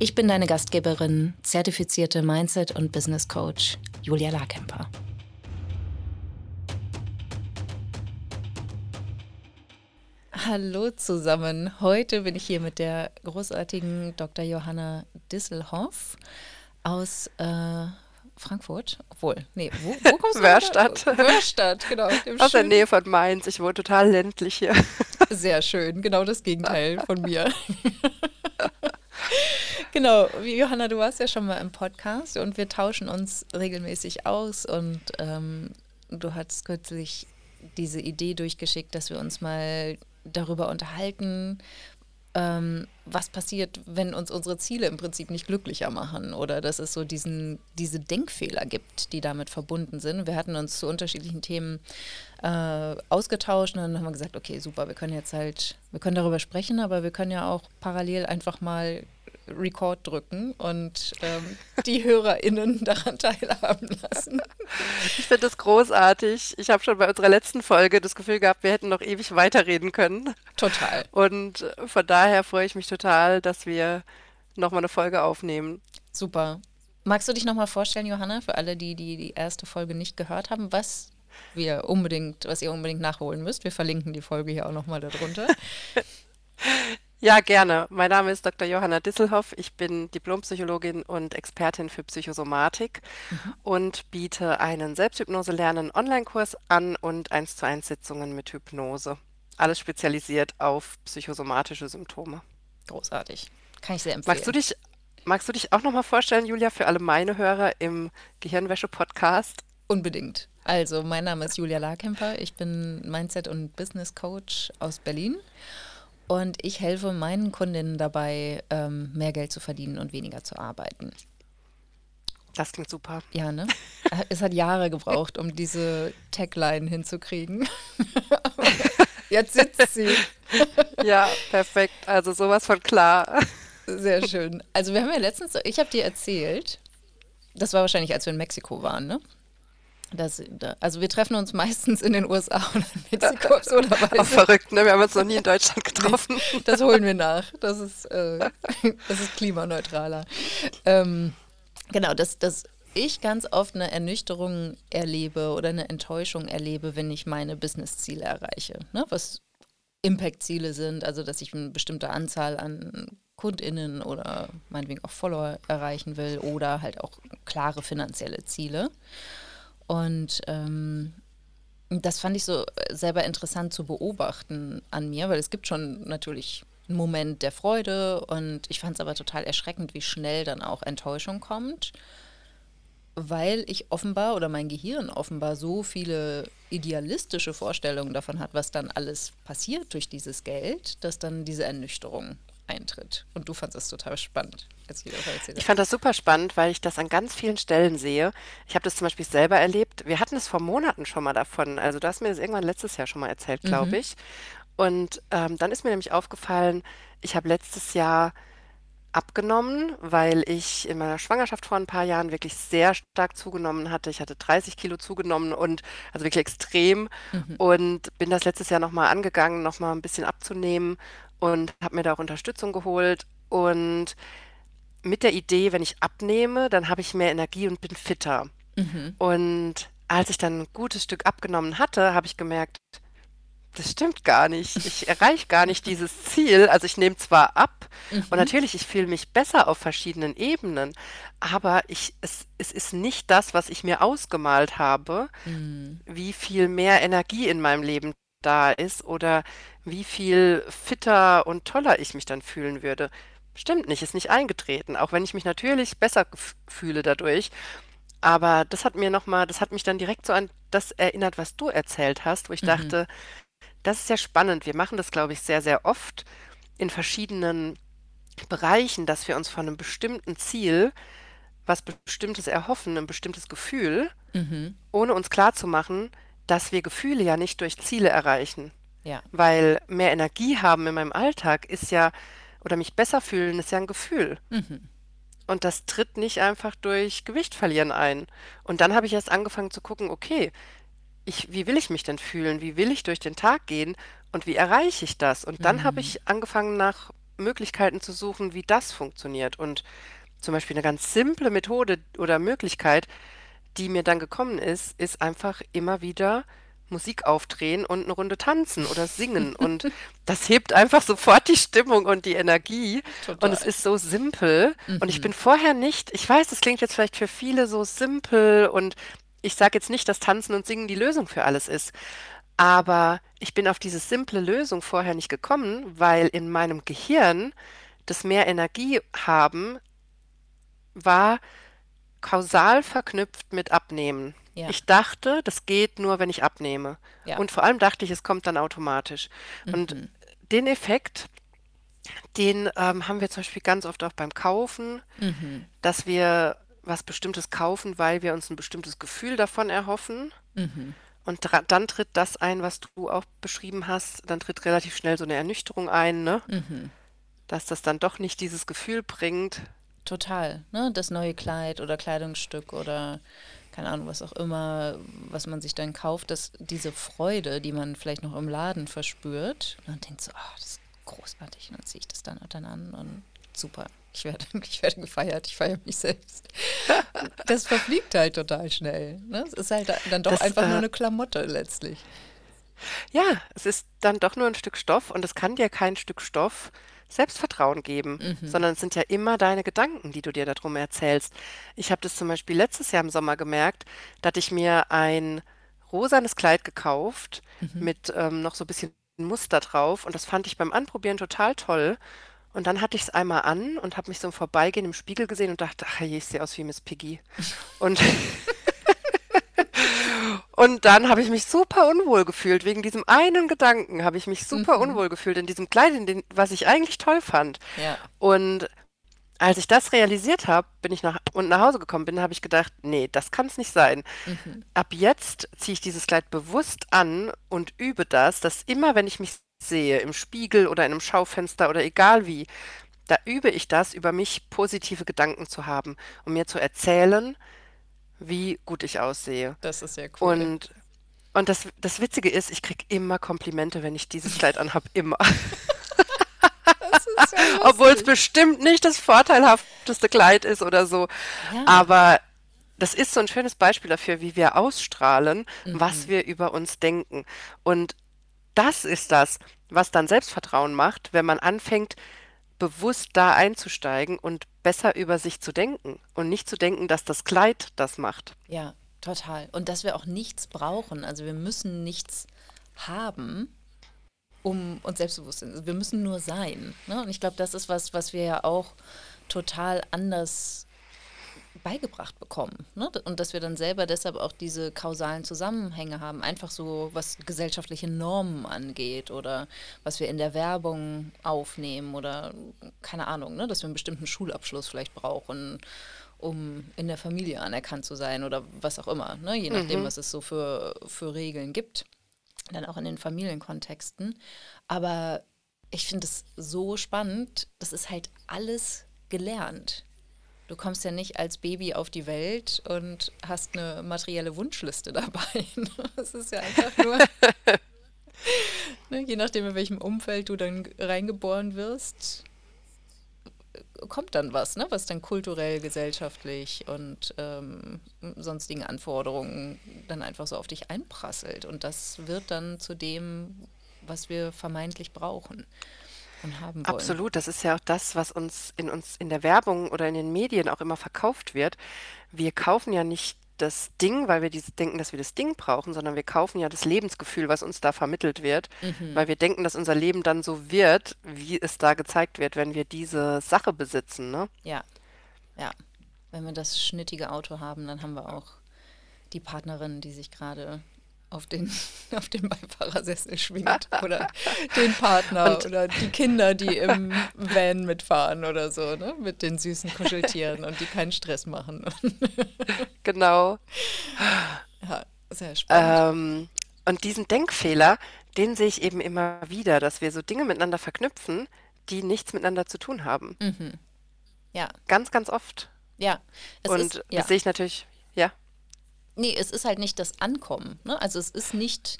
Ich bin deine Gastgeberin, zertifizierte Mindset- und Business Coach Julia Larkemper. Hallo zusammen. Heute bin ich hier mit der großartigen Dr. Johanna Disselhoff aus äh, Frankfurt. Obwohl, nee, wo, wo kommst du? Wörstadt. Wörstadt, genau. Aus der Nähe von Mainz. Ich wohne total ländlich hier. Sehr schön, genau das Gegenteil von mir. genau, Johanna, du warst ja schon mal im Podcast und wir tauschen uns regelmäßig aus und ähm, du hattest kürzlich diese Idee durchgeschickt, dass wir uns mal darüber unterhalten, ähm, was passiert, wenn uns unsere Ziele im Prinzip nicht glücklicher machen oder dass es so diesen, diese Denkfehler gibt, die damit verbunden sind. Wir hatten uns zu unterschiedlichen Themen äh, ausgetauscht und dann haben wir gesagt, okay, super, wir können jetzt halt, wir können darüber sprechen, aber wir können ja auch parallel einfach mal Record drücken und ähm, die HörerInnen daran teilhaben lassen. Ich finde das großartig. Ich habe schon bei unserer letzten Folge das Gefühl gehabt, wir hätten noch ewig weiterreden können. Total. Und von daher freue ich mich total, dass wir nochmal eine Folge aufnehmen. Super. Magst du dich nochmal vorstellen, Johanna, für alle, die, die die erste Folge nicht gehört haben, was wir unbedingt, was ihr unbedingt nachholen müsst? Wir verlinken die Folge hier auch nochmal darunter. Ja, gerne. Mein Name ist Dr. Johanna Disselhoff. Ich bin Diplompsychologin und Expertin für Psychosomatik mhm. und biete einen Selbsthypnose-Lernen-Online-Kurs an und 1 zu 1 Sitzungen mit Hypnose. Alles spezialisiert auf psychosomatische Symptome. Großartig. Kann ich sehr empfehlen. Magst du dich, magst du dich auch nochmal vorstellen, Julia, für alle meine Hörer im Gehirnwäsche-Podcast? Unbedingt. Also, mein Name ist Julia Larkemper. Ich bin Mindset- und Business Coach aus Berlin. Und ich helfe meinen Kundinnen dabei, ähm, mehr Geld zu verdienen und weniger zu arbeiten. Das klingt super. Ja, ne? Es hat Jahre gebraucht, um diese Tagline hinzukriegen. Jetzt sitzt sie. ja, perfekt. Also sowas von klar. Sehr schön. Also wir haben ja letztens, ich habe dir erzählt, das war wahrscheinlich, als wir in Mexiko waren, ne? Das, also wir treffen uns meistens in den USA oder in Mexiko absurderweise. Auch verrückt, ne? Wir haben uns noch nie in Deutschland getroffen. das holen wir nach. Das ist, äh, das ist klimaneutraler. Ähm, genau, dass, dass ich ganz oft eine Ernüchterung erlebe oder eine Enttäuschung erlebe, wenn ich meine Business-Ziele erreiche. Ne? Was Impact-Ziele sind, also dass ich eine bestimmte Anzahl an KundInnen oder meinetwegen auch Follower erreichen will oder halt auch klare finanzielle Ziele. Und ähm, das fand ich so selber interessant zu beobachten an mir, weil es gibt schon natürlich einen Moment der Freude und ich fand es aber total erschreckend, wie schnell dann auch Enttäuschung kommt, weil ich offenbar oder mein Gehirn offenbar so viele idealistische Vorstellungen davon hat, was dann alles passiert durch dieses Geld, dass dann diese Ernüchterung eintritt. Und du fandest das total spannend. Ich fand das super spannend, weil ich das an ganz vielen Stellen sehe. Ich habe das zum Beispiel selber erlebt. Wir hatten es vor Monaten schon mal davon. Also du hast mir das irgendwann letztes Jahr schon mal erzählt, glaube mhm. ich. Und ähm, dann ist mir nämlich aufgefallen, ich habe letztes Jahr abgenommen, weil ich in meiner Schwangerschaft vor ein paar Jahren wirklich sehr stark zugenommen hatte. Ich hatte 30 Kilo zugenommen und also wirklich extrem mhm. und bin das letztes Jahr nochmal angegangen, nochmal ein bisschen abzunehmen und habe mir da auch Unterstützung geholt und mit der Idee, wenn ich abnehme, dann habe ich mehr Energie und bin fitter. Mhm. Und als ich dann ein gutes Stück abgenommen hatte, habe ich gemerkt, das stimmt gar nicht. Ich erreiche gar nicht dieses Ziel. Also ich nehme zwar ab mhm. und natürlich, ich fühle mich besser auf verschiedenen Ebenen, aber ich, es, es ist nicht das, was ich mir ausgemalt habe, mhm. wie viel mehr Energie in meinem Leben da ist oder wie viel fitter und toller ich mich dann fühlen würde. Stimmt nicht, ist nicht eingetreten, auch wenn ich mich natürlich besser fühle dadurch. Aber das hat mir nochmal, das hat mich dann direkt so an das erinnert, was du erzählt hast, wo ich mhm. dachte, das ist ja spannend. Wir machen das, glaube ich, sehr, sehr oft in verschiedenen Bereichen, dass wir uns von einem bestimmten Ziel was Bestimmtes erhoffen, ein bestimmtes Gefühl, Mhm. ohne uns klarzumachen, dass wir Gefühle ja nicht durch Ziele erreichen. Ja. Weil mehr Energie haben in meinem Alltag ist ja, oder mich besser fühlen, ist ja ein Gefühl. Mhm. Und das tritt nicht einfach durch Gewicht verlieren ein. Und dann habe ich erst angefangen zu gucken, okay, ich, wie will ich mich denn fühlen? Wie will ich durch den Tag gehen? Und wie erreiche ich das? Und dann habe Mhm. ich angefangen, nach Möglichkeiten zu suchen, wie das funktioniert. Und zum Beispiel eine ganz simple Methode oder Möglichkeit, die mir dann gekommen ist, ist einfach immer wieder Musik aufdrehen und eine Runde tanzen oder singen. Und das hebt einfach sofort die Stimmung und die Energie. Und es Total. ist so simpel. Und ich Mhm. bin vorher nicht, ich weiß, das klingt jetzt vielleicht für viele so simpel und ich sage jetzt nicht, dass Tanzen und Singen die Lösung für alles ist. Aber ich bin auf diese simple Lösung vorher nicht gekommen, weil in meinem Gehirn das mehr Energie haben war kausal verknüpft mit Abnehmen. Ja. Ich dachte, das geht nur, wenn ich abnehme. Ja. Und vor allem dachte ich, es kommt dann automatisch. Und Mhm. den Effekt, den ähm, haben wir zum Beispiel ganz oft auch beim Kaufen, Mhm. dass wir was Bestimmtes kaufen, weil wir uns ein bestimmtes Gefühl davon erhoffen. Mhm. Und dra- dann tritt das ein, was du auch beschrieben hast. Dann tritt relativ schnell so eine Ernüchterung ein, ne? Mhm. Dass das dann doch nicht dieses Gefühl bringt. Total, ne? Das neue Kleid oder Kleidungsstück oder keine Ahnung, was auch immer, was man sich dann kauft, dass diese Freude, die man vielleicht noch im Laden verspürt, man denkt so, ah, das ist großartig, und dann ziehe ich das dann, dann an und super. Ich werde, ich werde gefeiert, ich feiere mich selbst. Das verfliegt halt total schnell. Ne? Es ist halt dann doch Das, einfach nur äh, eine Klamotte letztlich. ja, es ist dann doch nur ein Stück Stoff und es kann dir kein Stück Stoff Selbstvertrauen geben, Mhm. sondern es sind ja immer deine Gedanken, die du dir darum erzählst. Ich habe das zum Beispiel letztes Jahr im Sommer gemerkt, da hatte ich mir ein rosanes Kleid gekauft Mhm. mit ähm, noch so ein bisschen Muster drauf und das fand ich beim Anprobieren total toll. Und dann hatte ich es einmal an und habe mich so im Vorbeigehen im Spiegel gesehen und dachte, ach ich sehe aus wie Miss Piggy. Und Und dann habe ich mich super unwohl gefühlt. Wegen diesem einen Gedanken habe ich mich super Mhm. unwohl gefühlt in diesem Kleid, in den, was ich eigentlich toll fand. Ja. Und als ich das realisiert habe, bin ich nach und nach Hause gekommen bin, habe ich gedacht, nee, das kann es nicht sein. Mhm. Ab jetzt ziehe ich dieses Kleid bewusst an und übe das, dass immer, wenn ich mich sehe, im Spiegel oder in einem Schaufenster oder egal wie, da übe ich das, über mich positive Gedanken zu haben und mir zu erzählen, wie gut ich aussehe. Das ist sehr cool. Und, und das, das Witzige ist, ich kriege immer Komplimente, wenn ich dieses Kleid anhab, immer. Ja Obwohl es bestimmt nicht das vorteilhafteste Kleid ist oder so. Ja. Aber das ist so ein schönes Beispiel dafür, wie wir ausstrahlen, was Mhm. wir über uns denken. Und das ist das, was dann Selbstvertrauen macht, wenn man anfängt, bewusst da einzusteigen und besser über sich zu denken und nicht zu denken, dass das Kleid das macht. Ja, total. Und dass wir auch nichts brauchen. Also wir müssen nichts haben, um uns selbstbewusst zu sein. Also Wir müssen nur sein. Ne? Und ich glaube, das ist was, was wir ja auch total anders beigebracht bekommen. Ne? Und dass wir dann selber deshalb auch diese kausalen Zusammenhänge haben. Einfach so, was gesellschaftliche Normen angeht oder was wir in der Werbung aufnehmen oder keine Ahnung, ne? dass wir einen bestimmten Schulabschluss vielleicht brauchen, um in der Familie anerkannt zu sein oder was auch immer. Ne? Je nachdem, was es so für, für Regeln gibt. Dann auch in den Familienkontexten. Aber ich finde es so spannend. Das ist halt alles gelernt. Du kommst ja nicht als Baby auf die Welt und hast eine materielle Wunschliste dabei. Das ist ja einfach nur, ne, je nachdem, in welchem Umfeld du dann reingeboren wirst, kommt dann was, ne, was dann kulturell, gesellschaftlich und ähm, sonstigen Anforderungen dann einfach so auf dich einprasselt. Und das wird dann zu dem, was wir vermeintlich brauchen und haben wollen. Absolut, das ist ja auch das, was uns in uns in der Werbung oder in den Medien auch immer verkauft wird. Wir kaufen ja nicht das Ding, weil wir dieses denken, dass wir das Ding brauchen, sondern wir kaufen ja das Lebensgefühl, was uns da vermittelt wird, Mhm. weil wir denken, dass unser Leben dann so wird, wie es da gezeigt wird, wenn wir diese Sache besitzen, ne? Ja, ja. Wenn wir das schnittige Auto haben, dann haben wir auch die Partnerin, die sich gerade auf den, auf den Beifahrersessel schwingt oder den Partner und oder die Kinder, die im Van mitfahren oder so, ne? mit den süßen Kuscheltieren und die keinen Stress machen. genau. Ja, sehr spannend. Ähm, und diesen Denkfehler, den sehe ich eben immer wieder, dass wir so Dinge miteinander verknüpfen, die nichts miteinander zu tun haben. Mhm. Ja, Ganz, ganz oft. ja. Und ist, ja. das sehe ich natürlich, ja, Nee, es ist halt nicht das Ankommen. Ne? Also es ist nicht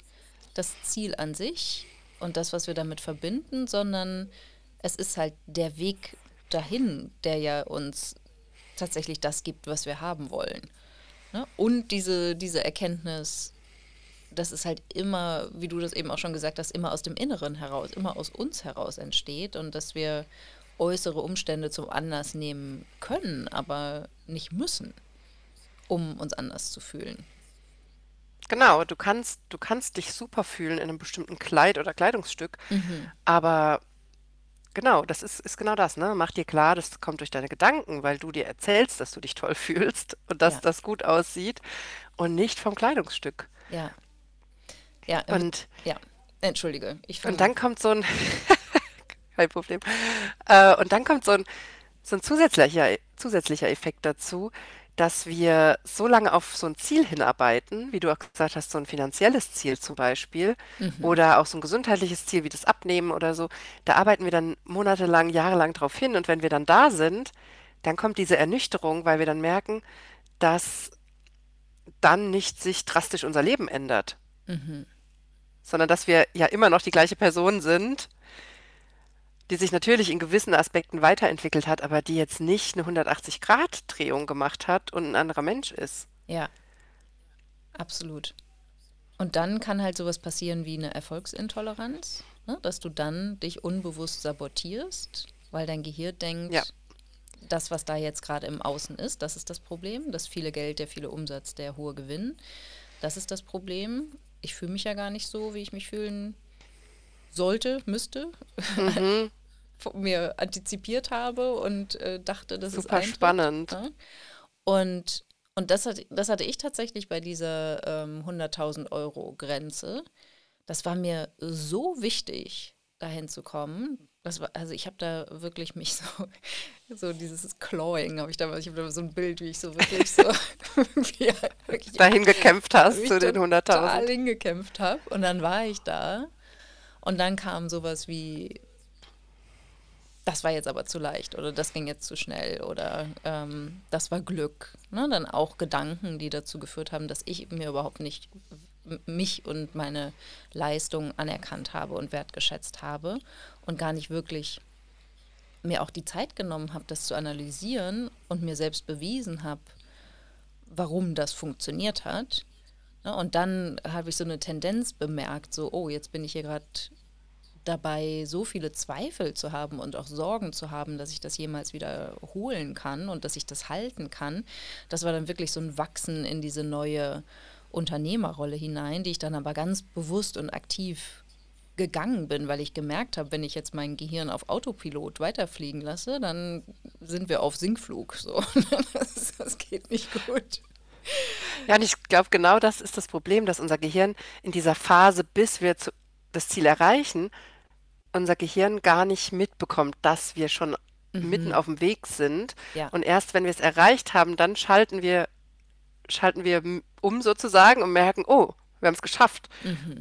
das Ziel an sich und das, was wir damit verbinden, sondern es ist halt der Weg dahin, der ja uns tatsächlich das gibt, was wir haben wollen. Ne? Und diese, diese Erkenntnis, dass es halt immer, wie du das eben auch schon gesagt hast, immer aus dem Inneren heraus, immer aus uns heraus entsteht und dass wir äußere Umstände zum Anlass nehmen können, aber nicht müssen, um uns anders zu fühlen. genau. Du kannst, du kannst dich super fühlen in einem bestimmten Kleid oder Kleidungsstück, Mhm. aber genau, das ist, ist genau das, ne? Mach dir klar, das kommt durch deine Gedanken, weil du dir erzählst, dass du dich toll fühlst und dass Ja, das gut aussieht und nicht vom Kleidungsstück. ja, ja, im- Und, ja. Entschuldige, ich fange und dann kommt so ein, kein Problem, äh, und dann kommt so ein, so ein zusätzlicher, zusätzlicher Effekt dazu, dass wir so lange auf so ein Ziel hinarbeiten, wie du auch gesagt hast, so ein finanzielles Ziel zum Beispiel, oder auch so ein gesundheitliches Ziel wie das Abnehmen oder so, da arbeiten wir dann monatelang, jahrelang drauf hin und wenn wir dann da sind, dann kommt diese Ernüchterung, weil wir dann merken, dass dann nicht sich drastisch unser Leben ändert, Mhm. sondern dass wir ja immer noch die gleiche Person sind, die sich natürlich in gewissen Aspekten weiterentwickelt hat, aber die jetzt nicht eine 180-Grad-Drehung gemacht hat und ein anderer Mensch ist. Ja, absolut. Und dann kann halt sowas passieren wie eine Erfolgsintoleranz, ne? Dass du dann dich unbewusst sabotierst, weil dein Gehirn denkt, Ja, das, was da jetzt gerade im Außen ist, das ist das Problem. Das viele Geld, der viele Umsatz, der hohe Gewinn, das ist das Problem. Ich fühle mich ja gar nicht so, wie ich mich fühlen sollte, müsste, mhm. mir antizipiert habe und äh, dachte, dass es Super eintritt. spannend. Ne? Und, und das, hat, das hatte ich tatsächlich bei dieser ähm, 100.000 Euro Grenze. Das war mir so wichtig, dahin zu kommen. Das war, also ich habe da wirklich mich so, so dieses Clawing habe ich da, ich habe da so ein Bild, wie ich so wirklich so, wie wirklich Dahin gekämpft hast zu den total 100.000. hingekämpft habe. Und dann war ich da und dann kam sowas wie, das war jetzt aber zu leicht oder das ging jetzt zu schnell oder ähm, das war Glück. Ne? Dann auch Gedanken, die dazu geführt haben, dass ich mir überhaupt nicht mich und meine Leistung anerkannt habe und wertgeschätzt habe und gar nicht wirklich mir auch die Zeit genommen habe, das zu analysieren und mir selbst bewiesen habe, warum das funktioniert hat. Ne? Und dann habe ich so eine Tendenz bemerkt, so, oh, jetzt bin ich hier gerade dabei, so viele Zweifel zu haben und auch Sorgen zu haben, dass ich das jemals wieder holen kann und dass ich das halten kann. Das war dann wirklich so ein Wachsen in diese neue Unternehmerrolle hinein, die ich dann aber ganz bewusst und aktiv gegangen bin, weil ich gemerkt habe, wenn ich jetzt mein Gehirn auf Autopilot weiterfliegen lasse, dann sind wir auf Sinkflug. So. Das, das geht nicht gut. Ja, und ich glaube, genau das ist das Problem, dass unser Gehirn in dieser Phase, bis wir zu, das Ziel erreichen, unser Gehirn gar nicht mitbekommt, dass wir schon mitten auf dem Weg sind. Ja. Und erst wenn wir es erreicht haben, dann schalten wir, schalten wir m- um sozusagen und merken, oh, wir haben es geschafft.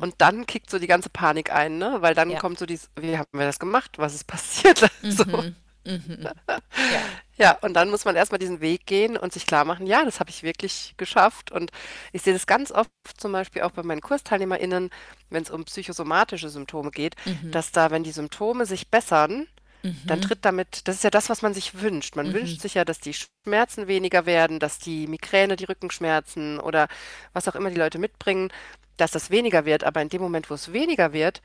Und dann kickt so die ganze Panik ein, ne? Weil dann Ja. kommt so dieses, wie haben wir das gemacht? Was ist passiert? So. Ja. Ja, und dann muss man erstmal diesen Weg gehen und sich klar machen, ja, das habe ich wirklich geschafft. Und ich sehe das ganz oft zum Beispiel auch bei meinen KursteilnehmerInnen, wenn es um psychosomatische Symptome geht, dass da, wenn die Symptome sich bessern, dann tritt damit, das ist ja das, was man sich wünscht. Man wünscht sich ja, dass die Schmerzen weniger werden, dass die Migräne, die Rückenschmerzen oder was auch immer die Leute mitbringen, dass das weniger wird. Aber in dem Moment, wo es weniger wird,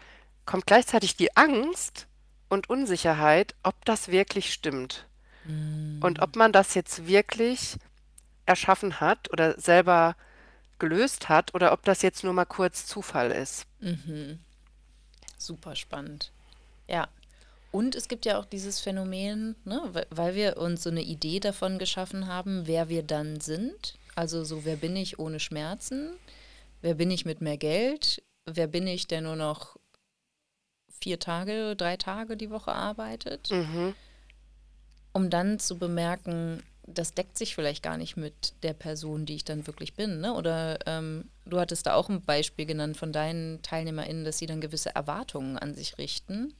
kommt gleichzeitig die Angst und Unsicherheit, ob das wirklich stimmt. Und ob man das jetzt wirklich erschaffen hat oder selber gelöst hat oder ob das jetzt nur mal kurz Zufall ist. Super spannend. Ja. Und es gibt ja auch dieses Phänomen, ne, we- weil wir uns so eine Idee davon geschaffen haben, wer wir dann sind. Also so, wer bin ich ohne Schmerzen? wer bin ich mit mehr Geld? Wer bin ich, der nur noch vier Tage, drei Tage die Woche arbeitet? Mhm. Um dann zu bemerken, das deckt sich vielleicht gar nicht mit der Person, die ich dann wirklich bin. Ne? Oder ähm, du hattest da auch ein Beispiel genannt von deinen TeilnehmerInnen, dass sie dann gewisse Erwartungen an sich richten,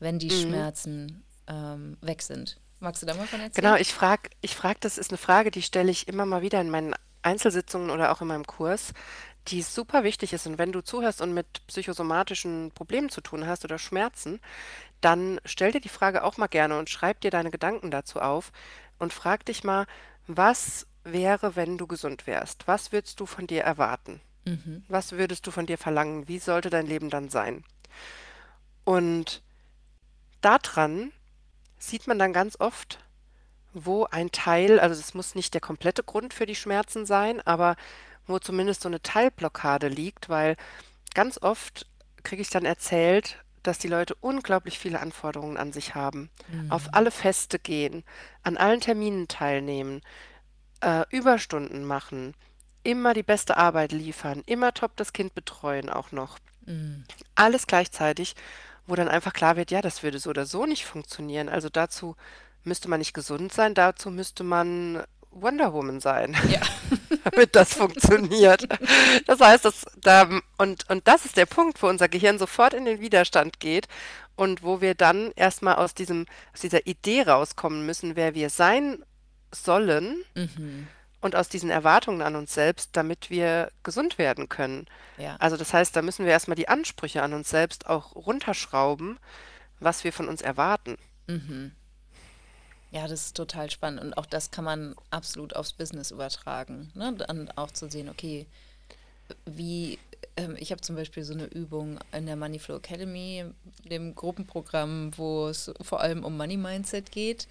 wenn die Mhm. Schmerzen ähm, weg sind. Magst du da mal von erzählen? Genau, ich frage, ich frag, das ist eine Frage, die stelle ich immer mal wieder in meinen Einzelsitzungen oder auch in meinem Kurs, die super wichtig ist. Und wenn du zuhörst und mit psychosomatischen Problemen zu tun hast oder Schmerzen, dann stell dir die Frage auch mal gerne und schreib dir deine Gedanken dazu auf und frag dich mal, was wäre, wenn du gesund wärst? Was würdest du von dir erwarten? Mhm. Was würdest du von dir verlangen? Wie sollte dein Leben dann sein? Und daran sieht man dann ganz oft, wo ein Teil, also es muss nicht der komplette Grund für die Schmerzen sein, aber wo zumindest so eine Teilblockade liegt, weil ganz oft kriege ich dann erzählt, dass die Leute unglaublich viele Anforderungen an sich haben, auf alle Feste gehen, an allen Terminen teilnehmen, äh, Überstunden machen, immer die beste Arbeit liefern, immer top das Kind betreuen auch noch. Mhm. Alles gleichzeitig, wo dann einfach klar wird, ja, das würde so oder so nicht funktionieren. Also dazu müsste man nicht gesund sein, dazu müsste man Wonder Woman sein, Ja. damit das funktioniert. Das heißt, das, da, und, und das ist der Punkt, wo unser Gehirn sofort in den Widerstand geht und wo wir dann erstmal aus diesem, aus dieser Idee rauskommen müssen, wer wir sein sollen Mhm. und aus diesen Erwartungen an uns selbst, damit wir gesund werden können. Ja. Also das heißt, da müssen wir erstmal die Ansprüche an uns selbst auch runterschrauben, was wir von uns erwarten. Mhm. Ja, das ist total spannend. Und auch das kann man absolut aufs Business übertragen. Ne? Dann auch zu sehen, okay, wie, ähm, ich habe zum Beispiel so eine Übung in der Moneyflow Academy, dem Gruppenprogramm, wo es vor allem um Money Mindset geht,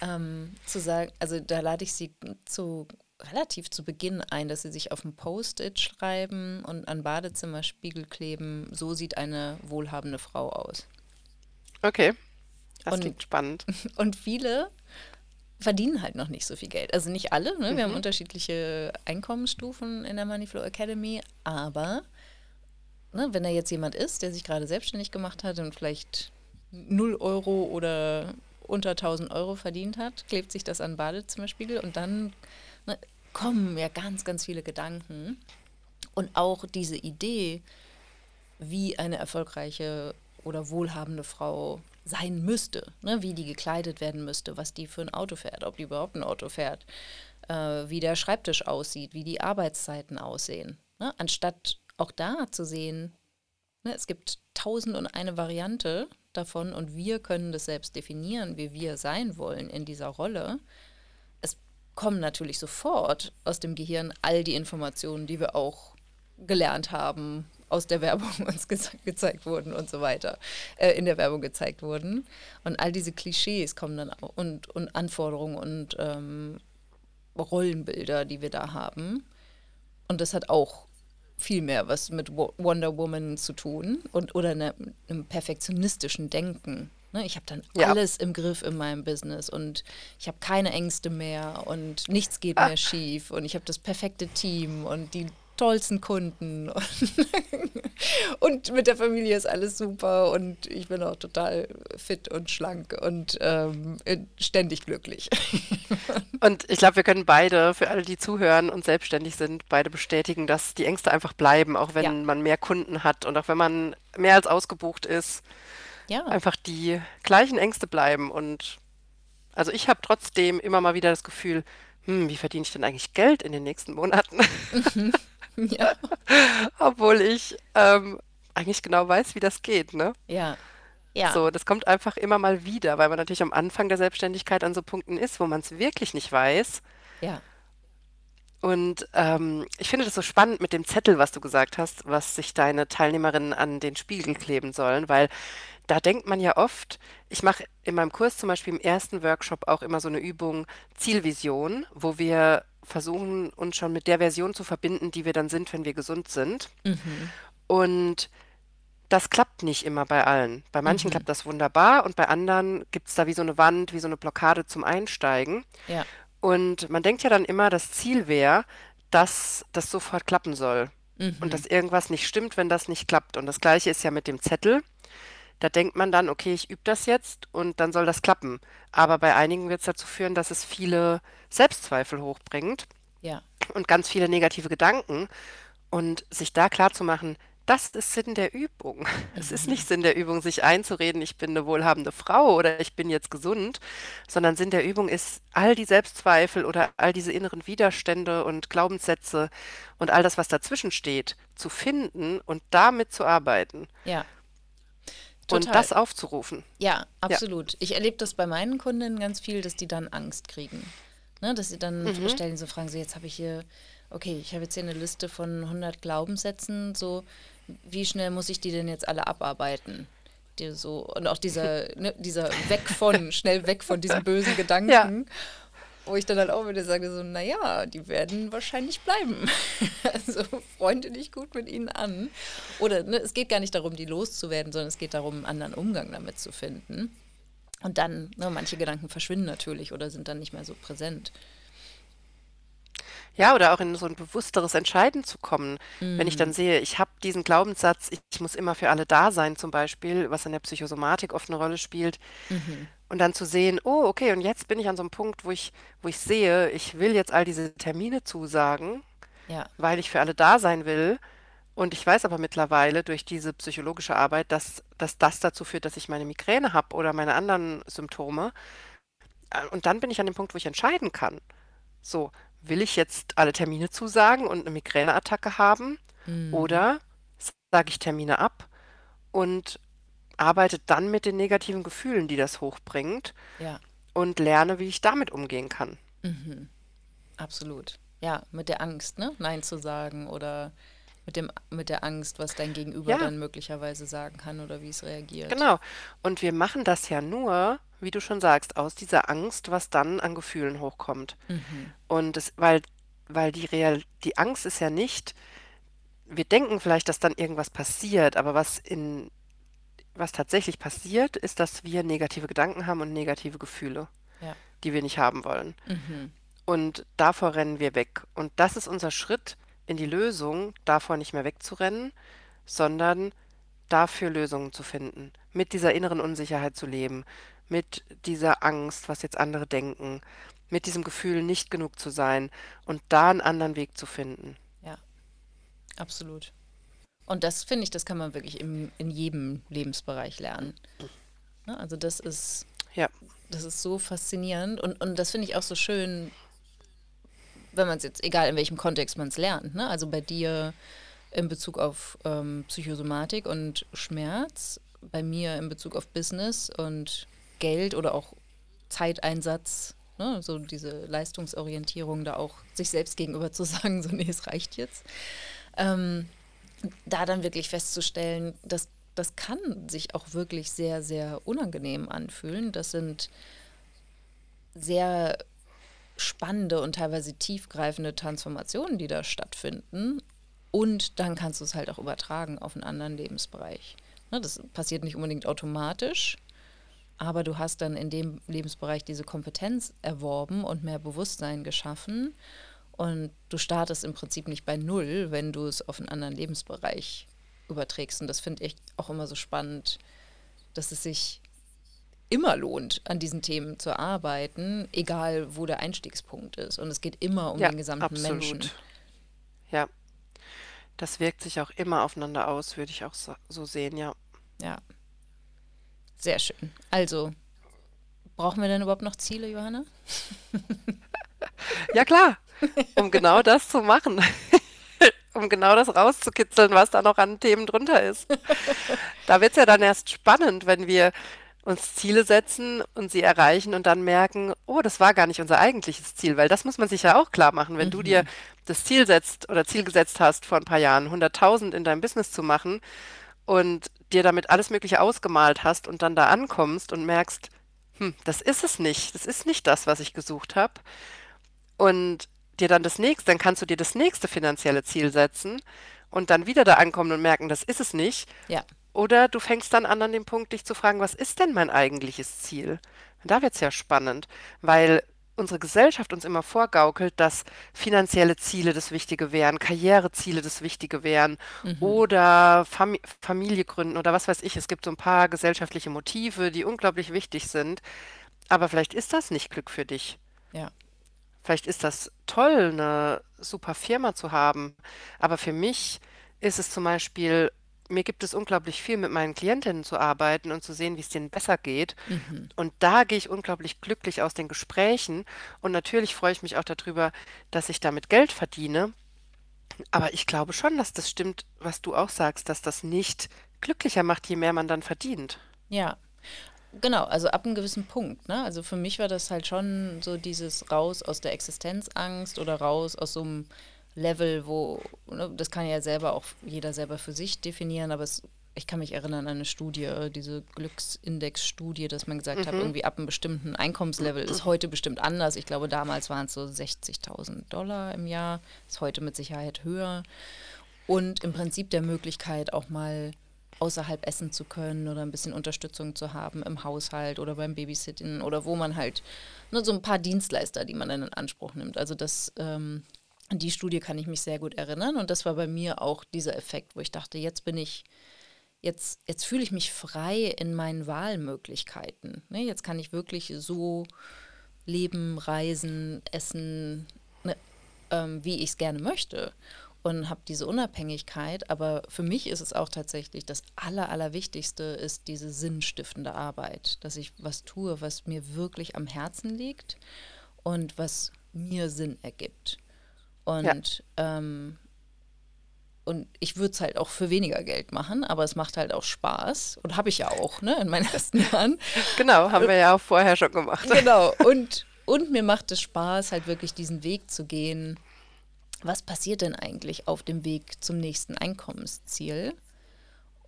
ähm, zu sagen, also da lade ich sie zu relativ zu Beginn ein, dass sie sich auf ein Post-it schreiben und an Badezimmerspiegel kleben, so sieht eine wohlhabende Frau aus. Okay, das Und- klingt spannend. Und viele verdienen halt noch nicht so viel Geld. Also nicht alle, ne? wir haben Mhm. unterschiedliche Einkommensstufen in der Moneyflow Academy, aber ne, wenn da jetzt jemand ist, der sich gerade selbstständig gemacht hat und vielleicht 0 Euro oder unter 1000 Euro verdient hat, klebt sich das an den Badezimmerspiegel und dann ne, kommen ja ganz, ganz viele Gedanken. Und auch diese Idee, wie eine erfolgreiche oder wohlhabende Frau sein müsste, ne? wie die gekleidet werden müsste, was die für ein Auto fährt, ob die überhaupt ein Auto fährt, äh, wie der Schreibtisch aussieht, wie die Arbeitszeiten aussehen. Ne? Anstatt auch da zu sehen, ne, es gibt tausend und eine Variante davon und wir können das selbst definieren, wie wir sein wollen in dieser Rolle. Es kommen natürlich sofort aus dem Gehirn all die Informationen, die wir auch gelernt haben, aus der Werbung uns ge gezeigt wurden und so weiter, äh, in der Werbung gezeigt wurden. Und all diese Klischees kommen dann auch und, und Anforderungen und ähm, Rollenbilder, die wir da haben. Und das hat auch viel mehr was mit Wo- Wonder Woman zu tun und oder ne, einem perfektionistischen Denken. Ne, ich habe dann Ja. alles im Griff in meinem Business und ich habe keine Ängste mehr und nichts geht Ah. mehr schief und ich habe das perfekte Team und die tollsten Kunden und, mit der Familie ist alles super und ich bin auch total fit und schlank und ähm, ständig glücklich. Und ich glaube, wir können beide, für alle, die zuhören und selbstständig sind, beide bestätigen, dass die Ängste einfach bleiben, auch wenn Ja. man mehr Kunden hat und auch wenn man mehr als ausgebucht ist, Ja, einfach die gleichen Ängste bleiben. Und also ich habe trotzdem immer mal wieder das Gefühl, hm, wie verdiene ich denn eigentlich Geld in den nächsten Monaten? ja, Obwohl ich ähm, eigentlich genau weiß, wie das geht, ne? ja, ja. So, das kommt einfach immer mal wieder, weil man natürlich am Anfang der Selbstständigkeit an so Punkten ist, wo man es wirklich nicht weiß. ja. Und ähm, ich finde das so spannend mit dem Zettel, was du gesagt hast, was sich deine Teilnehmerinnen an den Spiegel kleben sollen, weil da denkt man ja oft, ich mache in meinem Kurs zum Beispiel im ersten Workshop auch immer so eine Übung Zielvision, wo wir versuchen, uns schon mit der Version zu verbinden, die wir dann sind, wenn wir gesund sind. Mhm. Und das klappt nicht immer bei allen. Bei manchen Mhm. klappt das wunderbar und bei anderen gibt es da wie so eine Wand, wie so eine Blockade zum Einsteigen. Ja, Und man denkt ja dann immer, das Ziel wäre, dass das sofort klappen soll. und dass irgendwas nicht stimmt, wenn das nicht klappt. Und das Gleiche ist ja mit dem Zettel. Da denkt man dann, okay, ich übe das jetzt und dann soll das klappen. Aber bei einigen wird es dazu führen, dass es viele Selbstzweifel hochbringt Ja. und ganz viele negative Gedanken. Und sich da klar zu machen, das ist Sinn der Übung. Es ist nicht Sinn der Übung, sich einzureden, ich bin eine wohlhabende Frau oder ich bin jetzt gesund, sondern Sinn der Übung ist, all die Selbstzweifel oder all diese inneren Widerstände und Glaubenssätze und all das, was dazwischen steht, zu finden und damit zu arbeiten Ja. Und Total. das aufzurufen. Ja, Ja. absolut. Ich erlebe das bei meinen Kundinnen ganz viel, dass die dann Angst kriegen. Ne, dass sie dann Mhm. stellen so Fragen, so jetzt habe ich hier, okay, ich habe jetzt hier eine Liste von 100 Glaubenssätzen, so wie schnell muss ich die denn jetzt alle abarbeiten? Die so, und auch dieser, ne, dieser weg von, schnell weg von diesen bösen Gedanken. Wo ich dann halt auch wieder sage, so, naja, die werden wahrscheinlich bleiben. Also freunde dich gut mit ihnen an. Oder ne, es geht gar nicht darum, die loszuwerden, sondern es geht darum, einen anderen Umgang damit zu finden. Und dann, ne, manche Gedanken verschwinden natürlich oder sind dann nicht mehr so präsent. Ja, oder auch in so ein bewussteres Entscheiden zu kommen. Wenn ich Mhm. dann sehe, ich habe diesen Glaubenssatz, ich, ich muss immer für alle da sein, zum Beispiel, was in der Psychosomatik oft eine Rolle spielt, Mhm. Und dann zu sehen, oh, okay, und jetzt bin ich an so einem Punkt, wo ich, wo ich sehe, ich will jetzt all diese Termine zusagen, Ja, weil ich für alle da sein will. Und ich weiß aber mittlerweile durch diese psychologische Arbeit, dass, dass das dazu führt, dass ich meine Migräne habe oder meine anderen Symptome. Äh, Und dann bin ich an dem Punkt, wo ich entscheiden kann. So, will ich jetzt alle Termine zusagen und eine Migräneattacke haben oder sage ich Termine ab und arbeite dann mit den negativen Gefühlen, die das hochbringt ja, und lerne, wie ich damit umgehen kann. absolut. Ja, mit der Angst, ne? Nein zu sagen oder mit dem, mit der Angst, was dein Gegenüber Ja. dann möglicherweise sagen kann oder wie es reagiert. Genau. Und wir machen das ja nur, wie du schon sagst, aus dieser Angst, was dann an Gefühlen hochkommt. Und es, weil, weil die Real, die Angst ist ja nicht, wir denken vielleicht, dass dann irgendwas passiert, aber was in, was tatsächlich passiert, ist, dass wir negative Gedanken haben und negative Gefühle, Ja. die wir nicht haben wollen. Und davor rennen wir weg. Und das ist unser Schritt in die Lösung, davor nicht mehr wegzurennen, sondern dafür Lösungen zu finden, mit dieser inneren Unsicherheit zu leben, mit dieser Angst, was jetzt andere denken, mit diesem Gefühl, nicht genug zu sein und da einen anderen Weg zu finden. Ja, absolut. Und das finde ich, das kann man wirklich im, in jedem Lebensbereich lernen. Ne? Also das ist, Ja, das ist so faszinierend und, und das finde ich auch so schön, wenn man es jetzt, egal in welchem Kontext man es lernt, ne? also bei dir in Bezug auf ähm, Psychosomatik und Schmerz, bei mir in Bezug auf Business und Geld oder auch Zeiteinsatz, ne? so diese Leistungsorientierung, da auch sich selbst gegenüber zu sagen, so nee, es reicht jetzt. Ähm, da dann wirklich festzustellen, dass das kann sich auch wirklich sehr, sehr unangenehm anfühlen. Das sind sehr spannende und teilweise tiefgreifende Transformationen, die da stattfinden. Und dann kannst du es halt auch übertragen auf einen anderen Lebensbereich. Ne, das passiert nicht unbedingt automatisch, aber du hast dann in dem Lebensbereich diese Kompetenz erworben und mehr Bewusstsein geschaffen. Und du startest im Prinzip nicht bei Null, wenn du es auf einen anderen Lebensbereich überträgst. Und das finde ich auch immer so spannend, dass es sich immer lohnt, an diesen Themen zu arbeiten, egal wo der Einstiegspunkt ist. Und es geht immer um ja, den gesamten absolut. Menschen. Ja, das wirkt sich auch immer aufeinander aus, würde ich auch so, so sehen, ja. Ja, sehr schön. Also, brauchen wir denn überhaupt noch Ziele, Johanna? Ja, klar, um genau das zu machen. Um genau das rauszukitzeln, was da noch an Themen drunter ist. Da wird es ja dann erst spannend, wenn wir uns Ziele setzen und sie erreichen und dann merken, oh, das war gar nicht unser eigentliches Ziel, weil das muss man sich ja auch klar machen. Wenn du dir das Ziel setzt oder Ziel gesetzt hast vor ein paar Jahren, 100.000 in deinem Business zu machen und dir damit alles Mögliche ausgemalt hast und dann da ankommst und merkst, hm, das ist es nicht, das ist nicht das, was ich gesucht habe und dir dann das nächste, dann kannst du dir das nächste finanzielle Ziel setzen und dann wieder da ankommen und merken, das ist es nicht. Ja, Oder du fängst dann an, an dem Punkt dich zu fragen, was ist denn mein eigentliches Ziel? Und da wird es ja spannend, weil unsere Gesellschaft uns immer vorgaukelt, dass finanzielle Ziele das Wichtige wären, Karriereziele das Wichtige wären Mhm. oder Fami Familie gründen oder was weiß ich. Es gibt so ein paar gesellschaftliche Motive, die unglaublich wichtig sind. Aber vielleicht ist das nicht Glück für dich. Ja. Vielleicht ist das toll, eine super Firma zu haben. Aber für mich ist es zum Beispiel, mir gibt es unglaublich viel, mit meinen Klientinnen zu arbeiten und zu sehen, wie es denen besser geht. Mhm. Und da gehe ich unglaublich glücklich aus den Gesprächen. Und natürlich freue ich mich auch darüber, dass ich damit Geld verdiene. Aber ich glaube schon, dass das stimmt, was du auch sagst, dass das nicht glücklicher macht, je mehr man dann verdient. Ja. Genau, also ab einem gewissen Punkt, ne? Also für mich war das halt schon so dieses raus aus der Existenzangst oder raus aus so einem Level, wo, ne, das kann ja selber auch jeder selber für sich definieren, aber es, ich kann mich erinnern an eine Studie, diese Glücksindex-Studie, dass man gesagt hat, Mhm. irgendwie ab einem bestimmten Einkommenslevel ist heute bestimmt anders. Ich glaube, damals waren es so 60.000 Dollar im Jahr, ist heute mit Sicherheit höher. Und im Prinzip der Möglichkeit auch mal außerhalb essen zu können oder ein bisschen Unterstützung zu haben im Haushalt oder beim Babysitten oder wo man halt nur so ein paar Dienstleister, die man dann in Anspruch nimmt. Also das, ähm, die Studie kann ich mich sehr gut erinnern und das war bei mir auch dieser Effekt, wo ich dachte, jetzt bin ich, jetzt, jetzt fühle ich mich frei in meinen Wahlmöglichkeiten. Ne? Jetzt kann ich wirklich so leben, reisen, essen, ne, ähm, wie ich es gerne möchte und habe diese Unabhängigkeit. Aber für mich ist es auch tatsächlich das Aller, Allerwichtigste ist diese sinnstiftende Arbeit, dass ich was tue, was mir wirklich am Herzen liegt und was mir Sinn ergibt. Ja, Und, ähm, und ich würde es halt auch für weniger Geld machen, aber es macht halt auch Spaß und habe ich ja auch ne, in meinen ersten Jahren. genau, haben wir ja auch vorher schon gemacht. Genau. Und, und mir macht es Spaß, halt wirklich diesen Weg zu gehen. Was passiert denn eigentlich auf dem Weg zum nächsten Einkommensziel?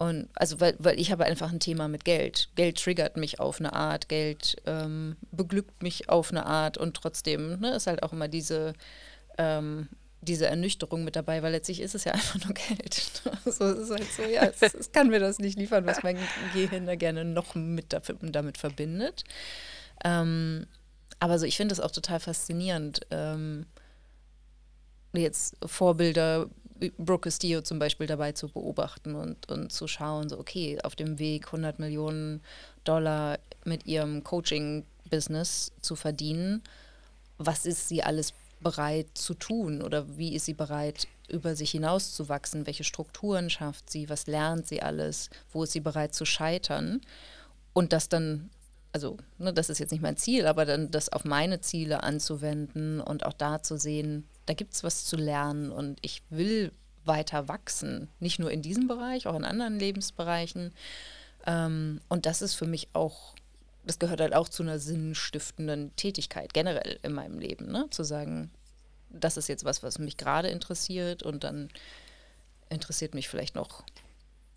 Und also, weil, weil ich habe einfach ein Thema mit Geld. Geld triggert mich auf eine Art, Geld ähm, beglückt mich auf eine Art und trotzdem ne, ist halt auch immer diese, ähm, diese Ernüchterung mit dabei, weil letztlich ist es ja einfach nur Geld. so, es ist halt so, ja, es, es kann mir das nicht liefern, was mein Gehirn da gerne noch mit dafür, damit verbindet. Ähm, aber so, ich finde das auch total faszinierend. Ähm, jetzt Vorbilder Brooke Castillo zum Beispiel dabei zu beobachten und, und zu schauen, so okay, auf dem Weg 100 Millionen Dollar mit ihrem Coaching-Business zu verdienen, was ist sie alles bereit zu tun oder wie ist sie bereit, über sich hinauszuwachsen, welche Strukturen schafft sie, was lernt sie alles, wo ist sie bereit zu scheitern? Und das dann, also ne, das ist jetzt nicht mein Ziel, aber dann das auf meine Ziele anzuwenden und auch da zu sehen, da gibt es was zu lernen und ich will weiter wachsen, nicht nur in diesem Bereich, auch in anderen Lebensbereichen. Ähm, und das ist für mich auch, das gehört halt auch zu einer sinnstiftenden Tätigkeit generell in meinem Leben, ne? Zu sagen, das ist jetzt was, was mich gerade interessiert und dann interessiert mich vielleicht noch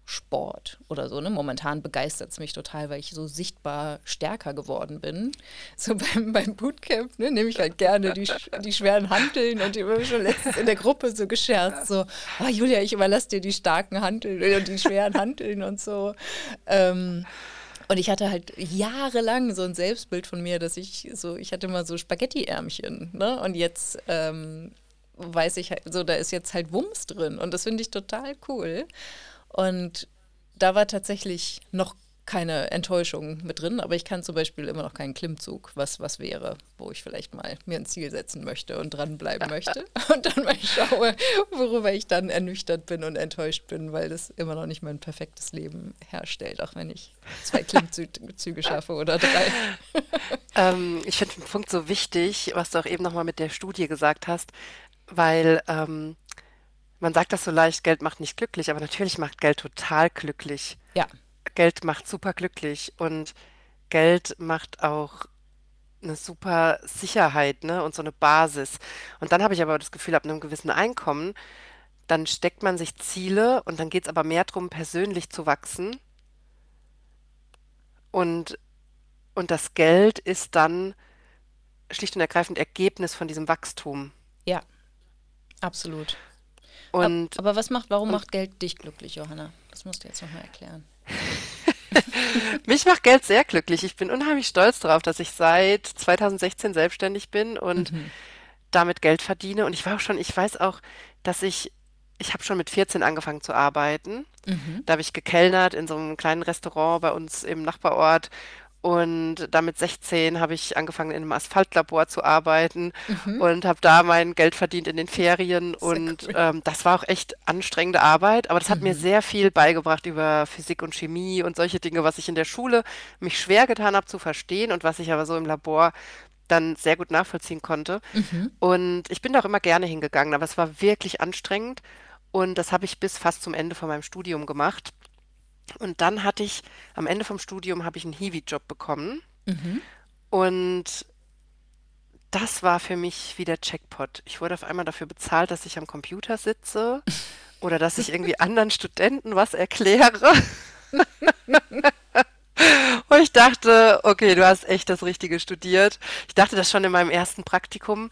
Sport oder so. Ne? Momentan begeistert es mich total, weil ich so sichtbar stärker geworden bin. So beim, beim Bootcamp ne, nehme ich halt gerne die, die schweren Hanteln und die haben schon letztens in der Gruppe so gescherzt, so, ah, Julia, ich überlasse dir die starken Hanteln und die schweren Hanteln und so. Ähm, und ich hatte halt jahrelang so ein Selbstbild von mir, dass ich so, ich hatte mal so Spaghetti-Ärmchen, ne? Und jetzt ähm, weiß ich halt, so, da ist jetzt halt Wumms drin. Und das finde ich total cool. Und da war tatsächlich noch keine Enttäuschung mit drin, aber ich kann zum Beispiel immer noch keinen Klimmzug, was was wäre, wo ich vielleicht mal mir ein Ziel setzen möchte und dranbleiben möchte und dann mal schaue, worüber ich dann ernüchtert bin und enttäuscht bin, weil das immer noch nicht mein perfektes Leben herstellt, auch wenn ich zwei Klimmzüge schaffe oder drei. Ähm, ich finde den Punkt so wichtig, was du auch eben nochmal mit der Studie gesagt hast, weil ähm, man sagt das so leicht, Geld macht nicht glücklich, aber natürlich macht Geld total glücklich. Ja, Geld macht super glücklich und Geld macht auch eine super Sicherheit, ne, und so eine Basis. Und dann habe ich aber das Gefühl, ab einem gewissen Einkommen, dann steckt man sich Ziele und dann geht es aber mehr darum, persönlich zu wachsen. Und, und das Geld ist dann schlicht und ergreifend Ergebnis von diesem Wachstum. ja, absolut. Und, Aber was macht, warum macht Geld dich glücklich, Johanna? Das musst du jetzt nochmal erklären. Mich macht Geld sehr glücklich. Ich bin unheimlich stolz darauf, dass ich seit 2016 selbstständig bin und Mhm. damit Geld verdiene. Und ich war auch schon, ich weiß auch, dass ich, ich habe schon mit 14 angefangen zu arbeiten. Mhm. Da habe ich gekellnert in so einem kleinen Restaurant bei uns im Nachbarort. Und dann mit 16 habe ich angefangen, in einem Asphaltlabor zu arbeiten Mhm. und habe da mein Geld verdient in den Ferien. Sehr Und cool. ähm, das war auch echt anstrengende Arbeit, aber das hat mir Mhm. sehr viel beigebracht über Physik und Chemie und solche Dinge, was ich in der Schule mich schwer getan habe zu verstehen und was ich aber so im Labor dann sehr gut nachvollziehen konnte. Mhm. Und ich bin da auch immer gerne hingegangen, aber es war wirklich anstrengend. Und das habe ich bis fast zum Ende von meinem Studium gemacht. Und dann hatte ich, am Ende vom Studium habe ich einen Hiwi-Job bekommen. Mhm. Und das war für mich wie der Jackpot. Ich wurde auf einmal dafür bezahlt, dass ich am Computer sitze oder dass ich irgendwie anderen Studenten was erkläre. Und ich dachte, okay, du hast echt das Richtige studiert. Ich dachte das schon in meinem ersten Praktikum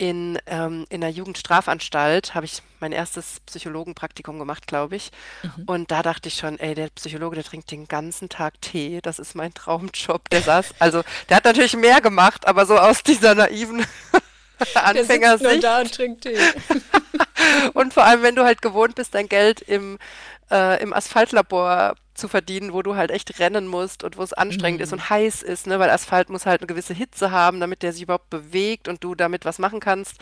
in, ähm, in einer Jugendstrafanstalt, habe ich mein erstes Psychologenpraktikum gemacht, glaube ich. Mhm. Und da dachte ich schon, ey, der Psychologe, der trinkt den ganzen Tag Tee. Das ist mein Traumjob. Der saß, also der hat natürlich mehr gemacht, aber so aus dieser naiven Der sitzt nur Anfängersicht. da und trinkt Tee. Und vor allem, wenn du halt gewohnt bist, dein Geld im, äh, im Asphaltlabor zu verdienen, wo du halt echt rennen musst und wo es anstrengend ist Mhm. und heiß ist, ne? Weil Asphalt muss halt eine gewisse Hitze haben, damit der sich überhaupt bewegt und du damit was machen kannst.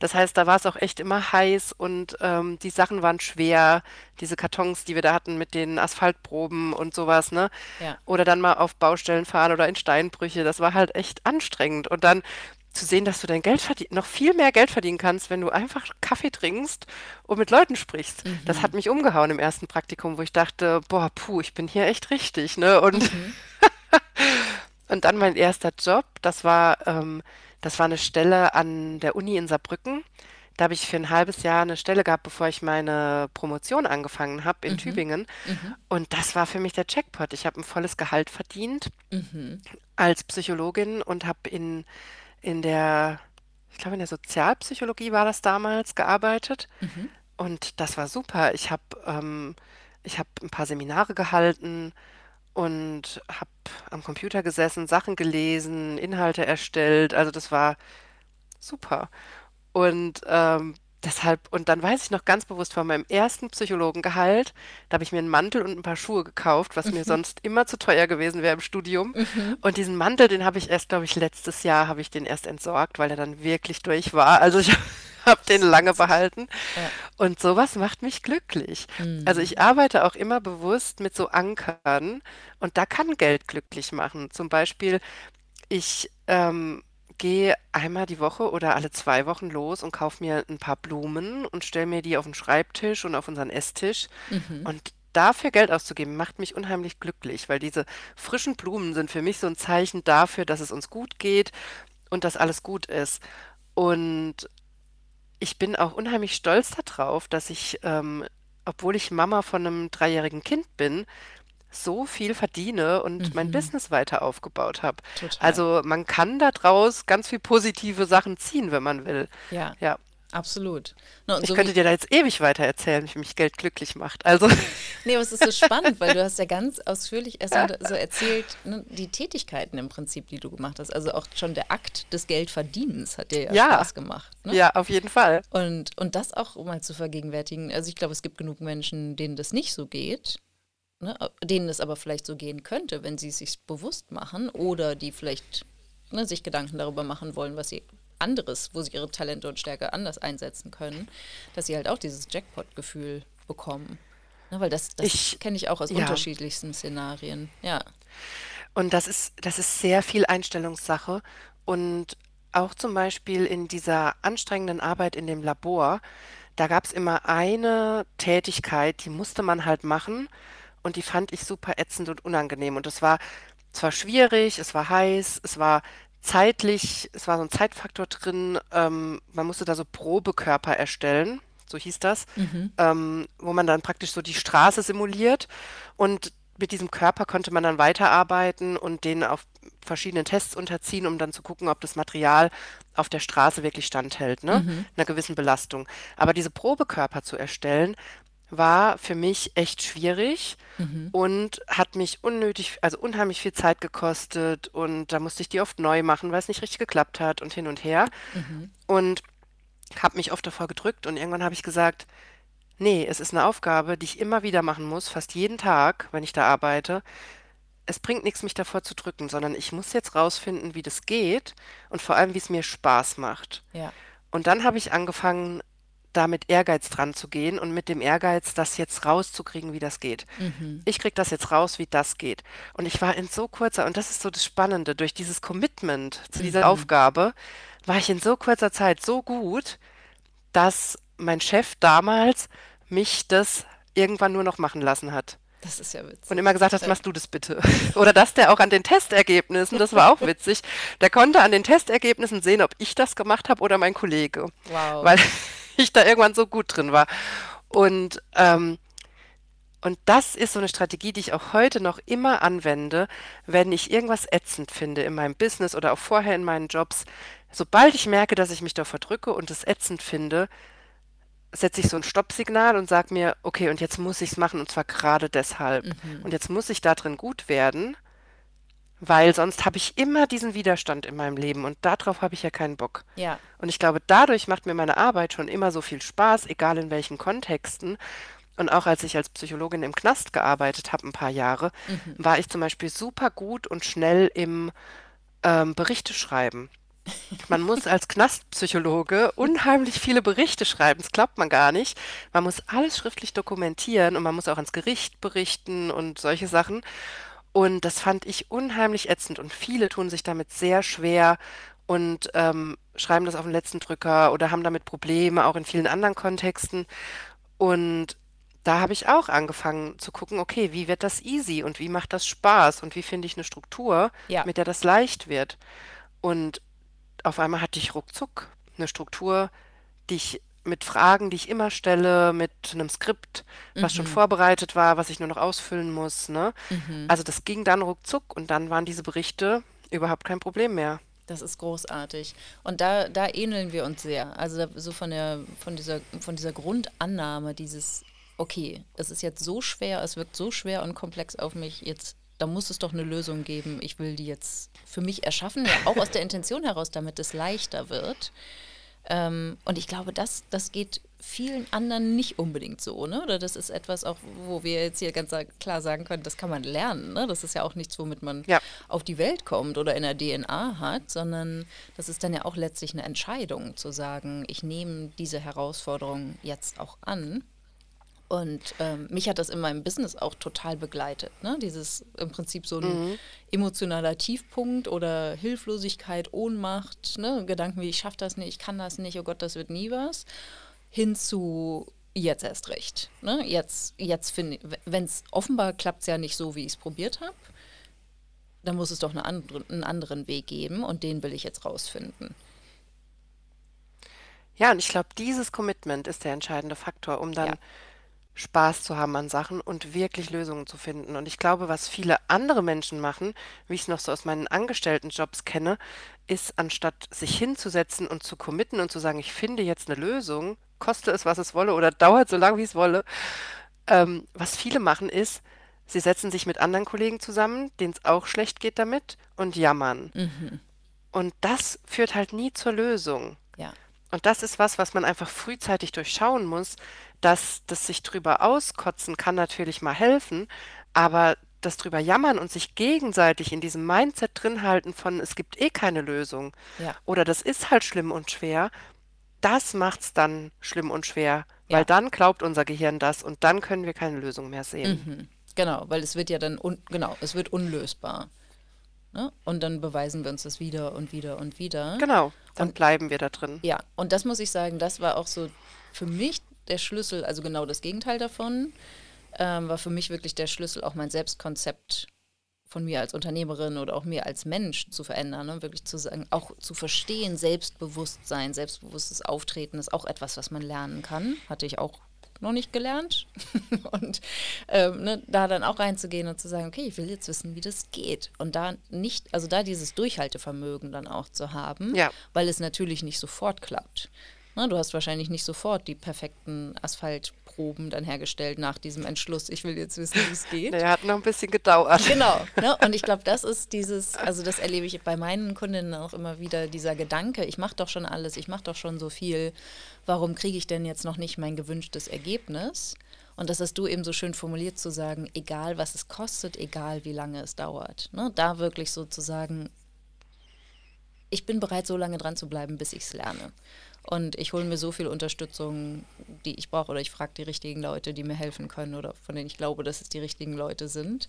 Das heißt, da war es auch echt immer heiß und ähm, die Sachen waren schwer, diese Kartons, die wir da hatten mit den Asphaltproben und sowas, ne? Ja. Oder dann mal auf Baustellen fahren oder in Steinbrüche, das war halt echt anstrengend. Und dann zu sehen, dass du dein Geld noch viel mehr Geld verdienen kannst, wenn du einfach Kaffee trinkst und mit Leuten sprichst. Das hat Mhm. mich umgehauen im ersten Praktikum, wo ich dachte, boah, puh, ich bin hier echt richtig, ne? Und, Mhm. und dann mein erster Job, das war, ähm, das war eine Stelle an der Uni in Saarbrücken. Da habe ich für ein halbes Jahr eine Stelle gehabt, bevor ich meine Promotion angefangen habe in Mhm. Tübingen. Mhm. Und das war für mich der Jackpot. Ich habe ein volles Gehalt verdient Mhm. als Psychologin und habe in, in der, ich glaube, in der Sozialpsychologie war das damals, gearbeitet. Mhm. Und das war super. Ich habe ähm, ich hab ein paar Seminare gehalten und habe am Computer gesessen, Sachen gelesen, Inhalte erstellt. Also das war super. Und ähm, deshalb, und dann weiß ich noch ganz bewusst von meinem ersten Psychologengehalt, da habe ich mir einen Mantel und ein paar Schuhe gekauft, was mir Mhm. sonst immer zu teuer gewesen wäre im Studium. Mhm. Und diesen Mantel, den habe ich erst, glaube ich, letztes Jahr habe ich den erst entsorgt, weil er dann wirklich durch war. Also ich habe den lange Witzig. behalten. Ja. Und sowas macht mich glücklich. Also Mhm. ich arbeite auch immer bewusst mit so Ankern und da kann Geld glücklich machen. Zum Beispiel, ich ähm, gehe einmal die Woche oder alle zwei Wochen los und kaufe mir ein paar Blumen und stelle mir die auf den Schreibtisch und auf unseren Esstisch. Mhm. Und dafür Geld auszugeben, macht mich unheimlich glücklich, weil diese frischen Blumen sind für mich so ein Zeichen dafür, dass es uns gut geht und dass alles gut ist. Und ich bin auch unheimlich stolz darauf, dass ich, ähm, obwohl ich Mama von einem dreijährigen Kind bin, so viel verdiene und mein Mhm. Business weiter aufgebaut habe. Total. Also man kann daraus ganz viel positive Sachen ziehen, wenn man will. Ja, Ja, absolut. Na, und ich so könnte wie, dir da jetzt ewig weiter erzählen, wie mich Geld glücklich macht. Also, nee, aber es ist so spannend, weil du hast ja ganz ausführlich erstmal so erzählt, ne, die Tätigkeiten im Prinzip, die du gemacht hast. Also auch schon der Akt des Geldverdienens hat dir ja ja, Spaß gemacht, ne? ja, auf jeden Fall. Und, und das auch mal zu vergegenwärtigen. Also ich glaube, es gibt genug Menschen, denen das nicht so geht, ne, denen es aber vielleicht so gehen könnte, wenn sie es sich bewusst machen oder die vielleicht ne, sich Gedanken darüber machen wollen, was sie anderes, wo sie ihre Talente und Stärke anders einsetzen können, dass sie halt auch dieses Jackpot-Gefühl bekommen. Ne, weil das, das kenne ich auch aus ja. unterschiedlichsten Szenarien. Ja. Und das ist, das ist sehr viel Einstellungssache. Und auch zum Beispiel in dieser anstrengenden Arbeit in dem Labor, da gab es immer eine Tätigkeit, die musste man halt machen. Und die fand ich super ätzend und unangenehm. Und es war zwar schwierig, es war heiß, es war zeitlich, es war so ein Zeitfaktor drin. Ähm, man musste da so Probekörper erstellen, so hieß das, Mhm. ähm, wo man dann praktisch so die Straße simuliert. Und mit diesem Körper konnte man dann weiterarbeiten und den auf verschiedenen Tests unterziehen, um dann zu gucken, ob das Material auf der Straße wirklich standhält, ne? Mhm. Einer gewissen Belastung. Aber diese Probekörper zu erstellen, war für mich echt schwierig und hat mich unnötig, also unheimlich viel Zeit gekostet und da musste ich die oft neu machen, weil es nicht richtig geklappt hat und hin und her und habe mich oft davor gedrückt und irgendwann habe ich gesagt, nee, es ist eine Aufgabe, die ich immer wieder machen muss, fast jeden Tag, wenn ich da arbeite. Es bringt nichts, mich davor zu drücken, sondern ich muss jetzt rausfinden, wie das geht und vor allem, wie es mir Spaß macht. Ja. Und dann habe ich angefangen, da mit Ehrgeiz dran zu gehen und mit dem Ehrgeiz, das jetzt rauszukriegen, wie das geht. Ich kriege das jetzt raus, wie das geht. Und ich war in so kurzer, und das ist so das Spannende, durch dieses Commitment zu dieser Aufgabe, war ich in so kurzer Zeit so gut, dass mein Chef damals mich das irgendwann nur noch machen lassen hat. Das ist ja witzig. Und immer gesagt hat, machst du das bitte. Oder dass der auch an den Testergebnissen, das war auch witzig, der konnte an den Testergebnissen sehen, ob ich das gemacht habe oder mein Kollege. Wow. Weil ich da irgendwann so gut drin war. Und, ähm, und das ist so eine Strategie, die ich auch heute noch immer anwende, wenn ich irgendwas ätzend finde in meinem Business oder auch vorher in meinen Jobs. Sobald ich merke, dass ich mich da verdrücke und es ätzend finde, setze ich so ein Stoppsignal und sage mir, okay, und jetzt muss ich es machen und zwar gerade deshalb. Und jetzt muss ich da drin gut werden, weil sonst habe ich immer diesen Widerstand in meinem Leben und darauf habe ich ja keinen Bock. Ja. Und ich glaube, dadurch macht mir meine Arbeit schon immer so viel Spaß, egal in welchen Kontexten. Und auch als ich als Psychologin im Knast gearbeitet habe, ein paar Jahre, war ich zum Beispiel super gut und schnell im ähm, Berichte schreiben. Man muss als Knastpsychologe unheimlich viele Berichte schreiben, das glaubt man gar nicht. Man muss alles schriftlich dokumentieren und man muss auch ans Gericht berichten und solche Sachen. Und das fand ich unheimlich ätzend und viele tun sich damit sehr schwer und ähm, schreiben das auf den letzten Drücker oder haben damit Probleme, auch in vielen anderen Kontexten. Und da habe ich auch angefangen zu gucken, okay, wie wird das easy und wie macht das Spaß und wie finde ich eine Struktur, Ja. mit der das leicht wird. Und auf einmal hatte ich ruckzuck eine Struktur, die ich mit Fragen, die ich immer stelle, mit einem Skript, was schon vorbereitet war, was ich nur noch ausfüllen muss, ne? Also das ging dann ruckzuck und dann waren diese Berichte überhaupt kein Problem mehr. Das ist großartig. Und da, da ähneln wir uns sehr. Also da, so von der, von dieser, von dieser Grundannahme, dieses, okay, es ist jetzt so schwer, es wirkt so schwer und komplex auf mich, jetzt, da muss es doch eine Lösung geben. Ich will die jetzt für mich erschaffen, ja, auch aus der Intention heraus, damit es leichter wird. Ähm, und ich glaube, das, das geht vielen anderen nicht unbedingt so, ne? Oder das ist etwas auch, wo wir jetzt hier ganz klar sagen können, das kann man lernen, ne? Das ist ja auch nichts, womit man Ja. auf die Welt kommt oder in der DNA hat, sondern das ist dann ja auch letztlich eine Entscheidung zu sagen, ich nehme diese Herausforderung jetzt auch an. Und ähm, mich hat das in meinem Business auch total begleitet. Ne? Dieses im Prinzip so ein emotionaler Tiefpunkt oder Hilflosigkeit, Ohnmacht, ne? Gedanken wie ich schaffe das nicht, ich kann das nicht, oh Gott, das wird nie was, hin zu jetzt erst recht. Ne? Jetzt, jetzt finde wenn es offenbar klappt es ja nicht so, wie ich es probiert habe, dann muss es doch eine andere, einen anderen Weg geben und den will ich jetzt rausfinden. Ja, und ich glaube, dieses Commitment ist der entscheidende Faktor, um dann Ja. Spaß zu haben an Sachen und wirklich Lösungen zu finden. Und ich glaube, was viele andere Menschen machen, wie ich es noch so aus meinen Angestelltenjobs kenne, ist, anstatt sich hinzusetzen und zu committen und zu sagen, ich finde jetzt eine Lösung, koste es, was es wolle oder dauert so lange, wie es wolle, ähm, was viele machen, ist, sie setzen sich mit anderen Kollegen zusammen, denen es auch schlecht geht damit und jammern. Und das führt halt nie zur Lösung. Ja. Und das ist was, was man einfach frühzeitig durchschauen muss, dass das sich drüber auskotzen kann natürlich mal helfen, aber das drüber jammern und sich gegenseitig in diesem Mindset drin halten von es gibt eh keine Lösung Ja. oder das ist halt schlimm und schwer, das macht's dann schlimm und schwer, weil Ja. dann glaubt unser Gehirn das und dann können wir keine Lösung mehr sehen. Mhm. Genau, weil es wird ja dann, un genau, es wird unlösbar. Ne? Und dann beweisen wir uns das wieder und wieder und wieder. Genau, dann bleiben wir da drin. Ja, und das muss ich sagen, das war auch so für mich der Schlüssel, also genau das Gegenteil davon, ähm, war für mich wirklich der Schlüssel, auch mein Selbstkonzept von mir als Unternehmerin oder auch mir als Mensch zu verändern. Ne? Wirklich zu sagen, auch zu verstehen, Selbstbewusstsein, selbstbewusstes Auftreten ist auch etwas, was man lernen kann. Hatte ich auch noch nicht gelernt. und ähm, ne, da dann auch reinzugehen und zu sagen, okay, ich will jetzt wissen, wie das geht. Und da nicht, also da dieses Durchhaltevermögen dann auch zu haben, Ja. weil es natürlich nicht sofort klappt. Ne, du hast wahrscheinlich nicht sofort die perfekten Kostproben dann hergestellt nach diesem Entschluss. Ich will jetzt wissen, wie es geht. Der hat noch ein bisschen gedauert. Genau. Ne? Und ich glaube, das ist dieses, also das erlebe ich bei meinen Kundinnen auch immer wieder, dieser Gedanke, ich mache doch schon alles, ich mache doch schon so viel, warum kriege ich denn jetzt noch nicht mein gewünschtes Ergebnis? Und das hast du eben so schön formuliert zu sagen, egal was es kostet, egal wie lange es dauert. Ne? Da wirklich so zu sagen, ich bin bereit, so lange dran zu bleiben, bis ich es lerne. Und ich hole mir so viel Unterstützung, die ich brauche, oder ich frage die richtigen Leute, die mir helfen können oder von denen ich glaube, dass es die richtigen Leute sind.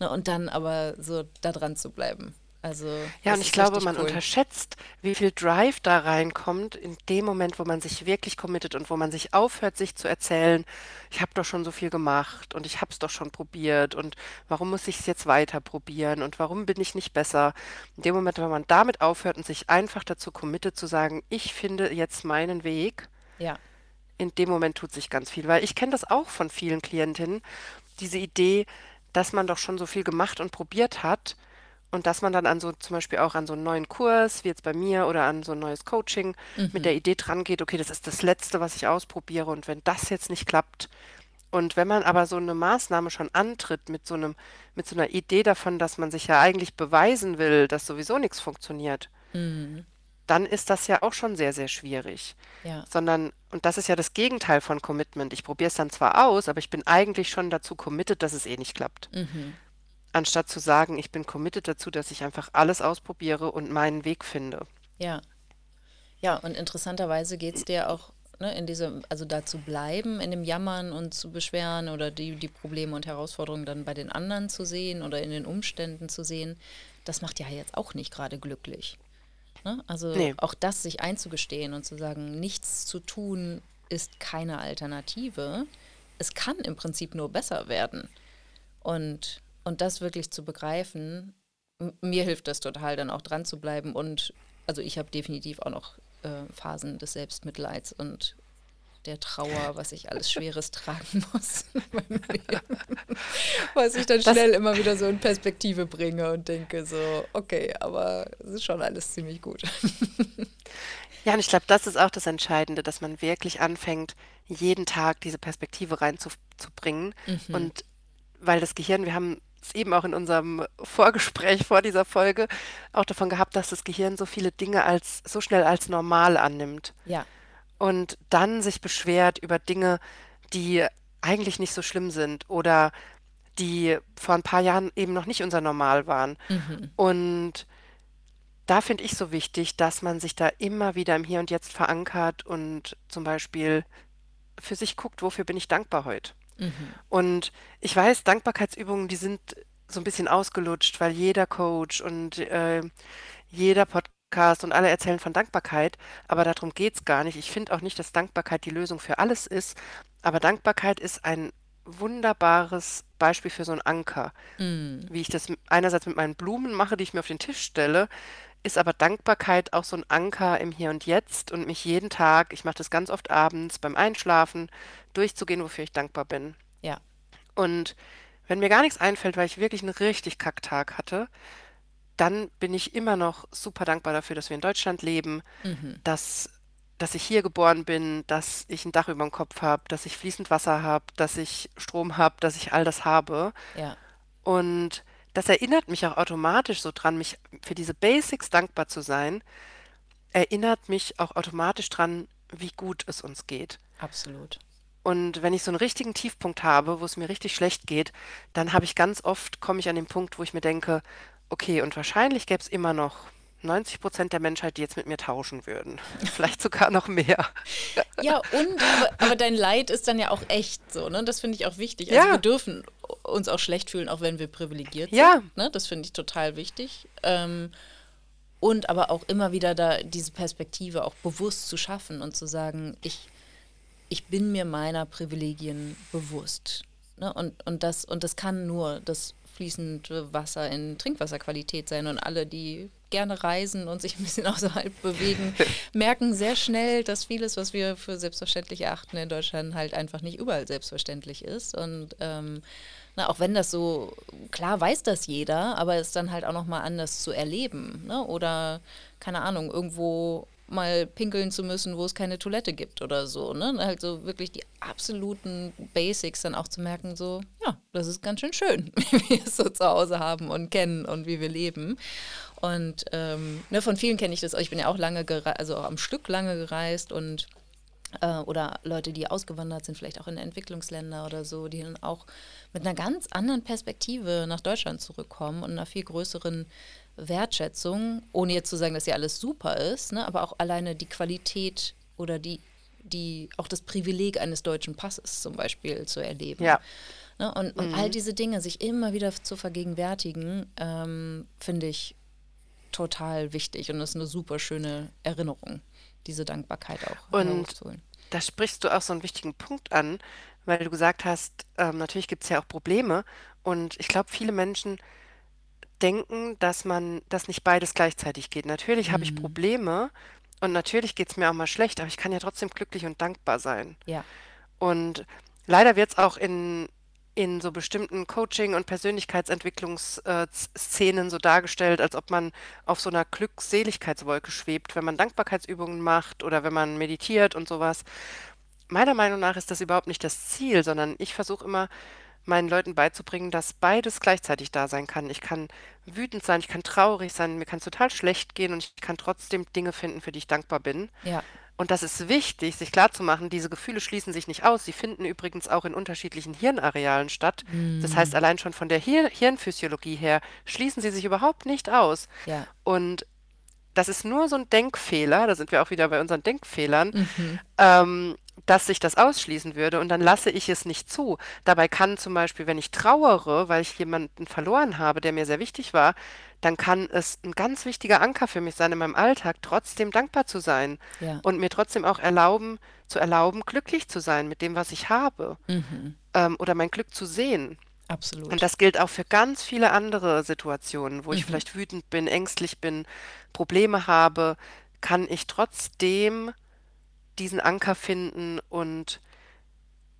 Ne, und dann aber so da dran zu bleiben. Also, ja, und ich glaube, man cool. unterschätzt, wie viel Drive da reinkommt in dem Moment, wo man sich wirklich committet und wo man sich aufhört, sich zu erzählen, ich habe doch schon so viel gemacht und ich habe es doch schon probiert und warum muss ich es jetzt weiter probieren und warum bin ich nicht besser? In dem Moment, wenn man damit aufhört und sich einfach dazu committet zu sagen, ich finde jetzt meinen Weg, ja. in dem Moment tut sich ganz viel. Weil ich kenne das auch von vielen Klientinnen, diese Idee, dass man doch schon so viel gemacht und probiert hat, und dass man dann an so zum Beispiel auch an so einen neuen Kurs, wie jetzt bei mir, oder an so ein neues Coaching mhm. mit der Idee dran geht, okay, das ist das Letzte, was ich ausprobiere. Und wenn das jetzt nicht klappt, und wenn man aber so eine Maßnahme schon antritt mit so einem, mit so einer Idee davon, dass man sich ja eigentlich beweisen will, dass sowieso nichts funktioniert, mhm. dann ist das ja auch schon sehr, sehr schwierig. Ja. Sondern, und das ist ja das Gegenteil von Commitment. Ich probiere es dann zwar aus, aber ich bin eigentlich schon dazu committed, dass es eh nicht klappt. Mhm anstatt zu sagen, ich bin committed dazu, dass ich einfach alles ausprobiere und meinen Weg finde. Ja. Ja, und interessanterweise geht es dir auch ne, in diese, also da zu bleiben, in dem Jammern und zu beschweren oder die, die Probleme und Herausforderungen dann bei den anderen zu sehen oder in den Umständen zu sehen, das macht ja jetzt auch nicht gerade glücklich. Ne? Also nee. auch das sich einzugestehen und zu sagen, nichts zu tun ist keine Alternative. Es kann im Prinzip nur besser werden. Und und das wirklich zu begreifen, mir hilft das total, dann auch dran zu bleiben. Und also ich habe definitiv auch noch äh, Phasen des Selbstmitleids und der Trauer, was ich alles Schweres tragen muss. was ich dann schnell das immer wieder so in Perspektive bringe und denke so, okay, aber es ist schon alles ziemlich gut. ja, und ich glaube, das ist auch das Entscheidende, dass man wirklich anfängt, jeden Tag diese Perspektive reinzubringen. Mhm. Und weil das Gehirn, wir haben eben auch in unserem Vorgespräch vor dieser Folge auch davon gehabt, dass das Gehirn so viele Dinge als so schnell als normal annimmt. Ja. Und dann sich beschwert über Dinge, die eigentlich nicht so schlimm sind oder die vor ein paar Jahren eben noch nicht unser Normal waren. Mhm. Und da finde ich so wichtig, dass man sich da immer wieder im Hier und Jetzt verankert und zum Beispiel für sich guckt, wofür bin ich dankbar heute. Mhm. Und ich weiß, Dankbarkeitsübungen, die sind so ein bisschen ausgelutscht, weil jeder Coach und äh, jeder Podcast und alle erzählen von Dankbarkeit, aber darum geht es gar nicht. Ich finde auch nicht, dass Dankbarkeit die Lösung für alles ist, aber Dankbarkeit ist ein wunderbares Beispiel für so einen Anker. Mm. Wie ich das einerseits mit meinen Blumen mache, die ich mir auf den Tisch stelle, ist aber Dankbarkeit auch so ein Anker im Hier und Jetzt und mich jeden Tag, ich mache das ganz oft abends beim Einschlafen, durchzugehen, wofür ich dankbar bin. Ja. Und wenn mir gar nichts einfällt, weil ich wirklich einen richtig Kacktag hatte, dann bin ich immer noch super dankbar dafür, dass wir in Deutschland leben, mhm. dass, dass ich hier geboren bin, dass ich ein Dach über dem Kopf habe, dass ich fließend Wasser habe, dass ich Strom habe, dass ich all das habe. Ja. Und das erinnert mich auch automatisch so dran, mich für diese Basics dankbar zu sein, erinnert mich auch automatisch dran, wie gut es uns geht. Absolut. Und wenn ich so einen richtigen Tiefpunkt habe, wo es mir richtig schlecht geht, dann habe ich ganz oft, komme ich an den Punkt, wo ich mir denke, okay, und wahrscheinlich gäbe es immer noch 90 Prozent der Menschheit, die jetzt mit mir tauschen würden. Vielleicht sogar noch mehr. Ja, und, aber, aber, dein Leid ist dann ja auch echt so, ne? Das finde ich auch wichtig. Also ja. wir dürfen uns auch schlecht fühlen, auch wenn wir privilegiert sind. Ja. Ne? Das finde ich total wichtig. Ähm, und aber auch immer wieder da diese Perspektive auch bewusst zu schaffen und zu sagen, ich, ich bin mir meiner Privilegien bewusst. Ne? Und, und, das, und das kann nur das fließende Wasser in Trinkwasserqualität sein. Und alle, die gerne reisen und sich ein bisschen außerhalb bewegen, merken sehr schnell, dass vieles, was wir für selbstverständlich erachten in Deutschland, halt einfach nicht überall selbstverständlich ist. Und ähm, na, auch wenn das so, klar weiß das jeder, aber es dann halt auch nochmal anders zu erleben. Ne? Oder, keine Ahnung, irgendwo mal pinkeln zu müssen, wo es keine Toilette gibt oder so. Ne? Halt so wirklich die absoluten Basics dann auch zu merken, so, ja, das ist ganz schön schön, wie wir es so zu Hause haben und kennen und wie wir leben. Und ähm, ne, von vielen kenne ich das. Ich bin ja auch lange, also auch am Stück lange gereist und äh, oder Leute, die ausgewandert sind, vielleicht auch in Entwicklungsländer oder so, die dann auch mit einer ganz anderen Perspektive nach Deutschland zurückkommen und einer viel größeren Wertschätzung, ohne jetzt zu sagen, dass ja alles super ist, ne, aber auch alleine die Qualität oder die, die, auch das Privileg eines deutschen Passes zum Beispiel zu erleben. Ja. Ne, und, und mhm. all diese Dinge sich immer wieder zu vergegenwärtigen, ähm, finde ich total wichtig und das ist eine super schöne Erinnerung, diese Dankbarkeit auch und Da sprichst du auch so einen wichtigen Punkt an, weil du gesagt hast, ähm, natürlich gibt es ja auch Probleme und ich glaube, viele Menschen denken, dass man, dass nicht beides gleichzeitig geht. Natürlich habe ich mhm. Probleme und natürlich geht es mir auch mal schlecht, aber ich kann ja trotzdem glücklich und dankbar sein. Ja. Und leider wird es auch in, in so bestimmten Coaching- und Persönlichkeitsentwicklungsszenen so dargestellt, als ob man auf so einer Glückseligkeitswolke schwebt, wenn man Dankbarkeitsübungen macht oder wenn man meditiert und sowas. Meiner Meinung nach ist das überhaupt nicht das Ziel, sondern ich versuche immer meinen Leuten beizubringen, dass beides gleichzeitig da sein kann. Ich kann wütend sein, ich kann traurig sein, mir kann es total schlecht gehen und ich kann trotzdem Dinge finden, für die ich dankbar bin. Ja. Und das ist wichtig, sich klarzumachen, diese Gefühle schließen sich nicht aus. Sie finden übrigens auch in unterschiedlichen Hirnarealen statt. Das heißt, mm. allein schon von der Hir Hirnphysiologie her schließen sie sich überhaupt nicht aus. Ja. Und das ist nur so ein Denkfehler, da sind wir auch wieder bei unseren Denkfehlern, mhm. ähm, dass sich das ausschließen würde und dann lasse ich es nicht zu. Dabei kann zum Beispiel, wenn ich trauere, weil ich jemanden verloren habe, der mir sehr wichtig war, dann kann es ein ganz wichtiger Anker für mich sein in meinem Alltag, trotzdem dankbar zu sein ja. und mir trotzdem auch erlauben, zu erlauben, glücklich zu sein mit dem, was ich habe mhm. ähm, oder mein Glück zu sehen. Absolut. Und das gilt auch für ganz viele andere Situationen, wo mhm. ich vielleicht wütend bin, ängstlich bin, Probleme habe, kann ich trotzdem diesen Anker finden und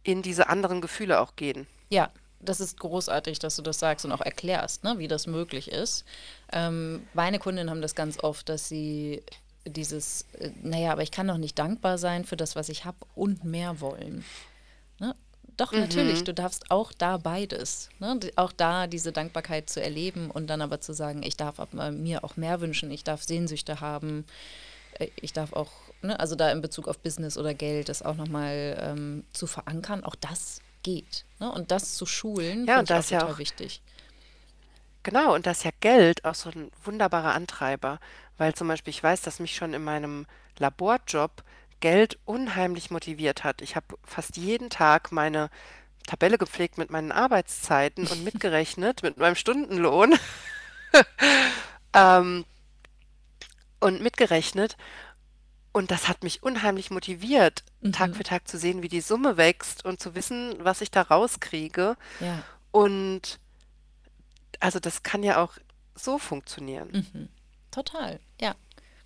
in diese anderen Gefühle auch gehen. Ja, das ist großartig, dass du das sagst und auch erklärst, ne, wie das möglich ist. Ähm, meine Kundinnen haben das ganz oft, dass sie dieses, äh, naja, aber ich kann doch nicht dankbar sein für das, was ich habe und mehr wollen. Ne? Doch, mhm. natürlich, du darfst auch da beides. Ne? Auch da diese Dankbarkeit zu erleben und dann aber zu sagen, ich darf mir auch mehr wünschen, ich darf Sehnsüchte haben, äh, ich darf auch ne, also da in Bezug auf Business oder Geld, das auch nochmal ähm, zu verankern, auch das geht. Ne? Und das zu schulen, ja, und das ist ja auch wichtig. Genau, und das ist ja Geld auch so ein wunderbarer Antreiber, weil zum Beispiel ich weiß, dass mich schon in meinem Laborjob Geld unheimlich motiviert hat. Ich habe fast jeden Tag meine Tabelle gepflegt mit meinen Arbeitszeiten und mitgerechnet mit meinem Stundenlohn ähm, und mitgerechnet. Und das hat mich unheimlich motiviert, mhm. Tag für Tag zu sehen, wie die Summe wächst und zu wissen, was ich da rauskriege. Ja. Und also das kann ja auch so funktionieren. Mhm. Total, ja.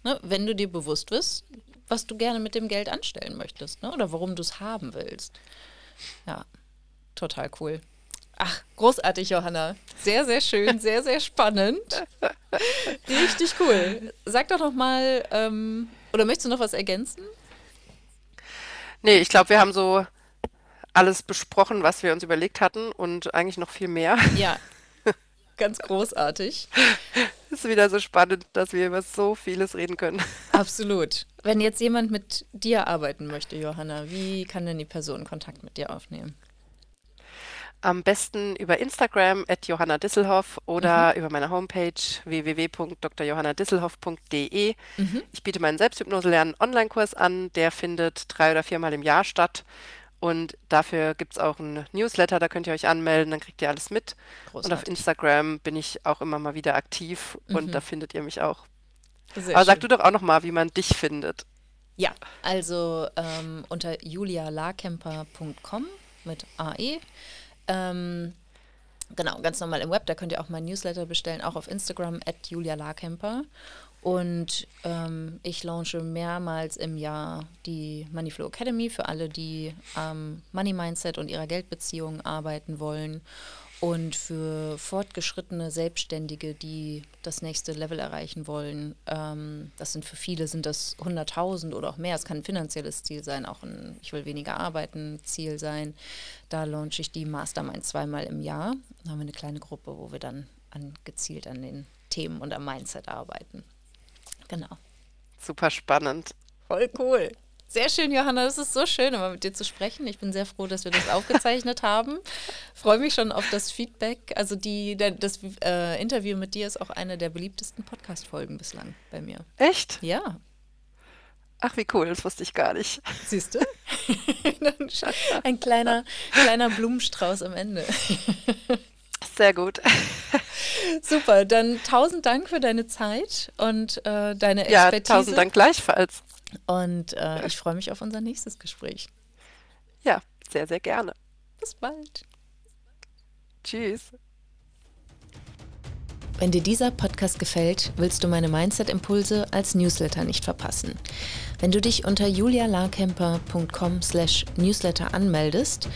Ne, wenn du dir bewusst bist, was du gerne mit dem Geld anstellen möchtest ne? oder warum du es haben willst. Ja, total cool. Ach, großartig, Johanna. Sehr, sehr schön, sehr, sehr spannend. Richtig cool. Sag doch noch mal, ähm, oder möchtest du noch was ergänzen? Nee, ich glaube, wir haben so alles besprochen, was wir uns überlegt hatten und eigentlich noch viel mehr. Ja, ganz großartig. ist wieder so spannend, dass wir über so vieles reden können. Absolut. Wenn jetzt jemand mit dir arbeiten möchte, Johanna, wie kann denn die Person Kontakt mit dir aufnehmen? Am besten über Instagram at Johanna Disselhoff oder mhm. über meine Homepage www.drjohannadisselhoff.de. Mhm. Ich biete meinen Selbsthypnose-Lernen Online-Kurs an. Der findet drei oder viermal im Jahr statt. Und dafür gibt es auch einen Newsletter, da könnt ihr euch anmelden, dann kriegt ihr alles mit. Großartig. Und auf Instagram bin ich auch immer mal wieder aktiv mhm. und da findet ihr mich auch. Sehr Aber schön. sag du doch auch noch mal, wie man dich findet. Ja, also ähm, unter julialarkemper.com mit AE ähm, genau, ganz normal im Web, da könnt ihr auch mein Newsletter bestellen, auch auf Instagram at Julia Larkemper. Und ähm, ich launche mehrmals im Jahr die Moneyflow Academy für alle, die am Money Mindset und ihrer Geldbeziehung arbeiten wollen. Und für fortgeschrittene Selbstständige, die das nächste Level erreichen wollen, ähm, das sind für viele sind das 100.000 oder auch mehr. Es kann ein finanzielles Ziel sein, auch ein Ich will weniger arbeiten Ziel sein. Da launche ich die Mastermind zweimal im Jahr. Da haben wir eine kleine Gruppe, wo wir dann an, gezielt an den Themen und am Mindset arbeiten. Genau. Super spannend. Voll cool. Sehr schön, Johanna. Das ist so schön, immer mit dir zu sprechen. Ich bin sehr froh, dass wir das aufgezeichnet haben. Freue mich schon auf das Feedback. Also die, das äh, Interview mit dir ist auch eine der beliebtesten Podcast-Folgen bislang bei mir. Echt? Ja. Ach, wie cool, das wusste ich gar nicht. Siehst du? Ein kleiner, kleiner Blumenstrauß am Ende. Sehr gut. Super, dann tausend Dank für deine Zeit und äh, deine Expertise. Ja, tausend Dank gleichfalls. Und äh, ich freue mich auf unser nächstes Gespräch. Ja, sehr, sehr gerne. Bis bald. Tschüss. Wenn dir dieser Podcast gefällt, willst du meine Mindset-Impulse als Newsletter nicht verpassen. Wenn du dich unter julialarkemper.com slash newsletter anmeldest,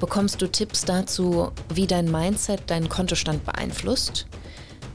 bekommst du Tipps dazu, wie dein Mindset deinen Kontostand beeinflusst,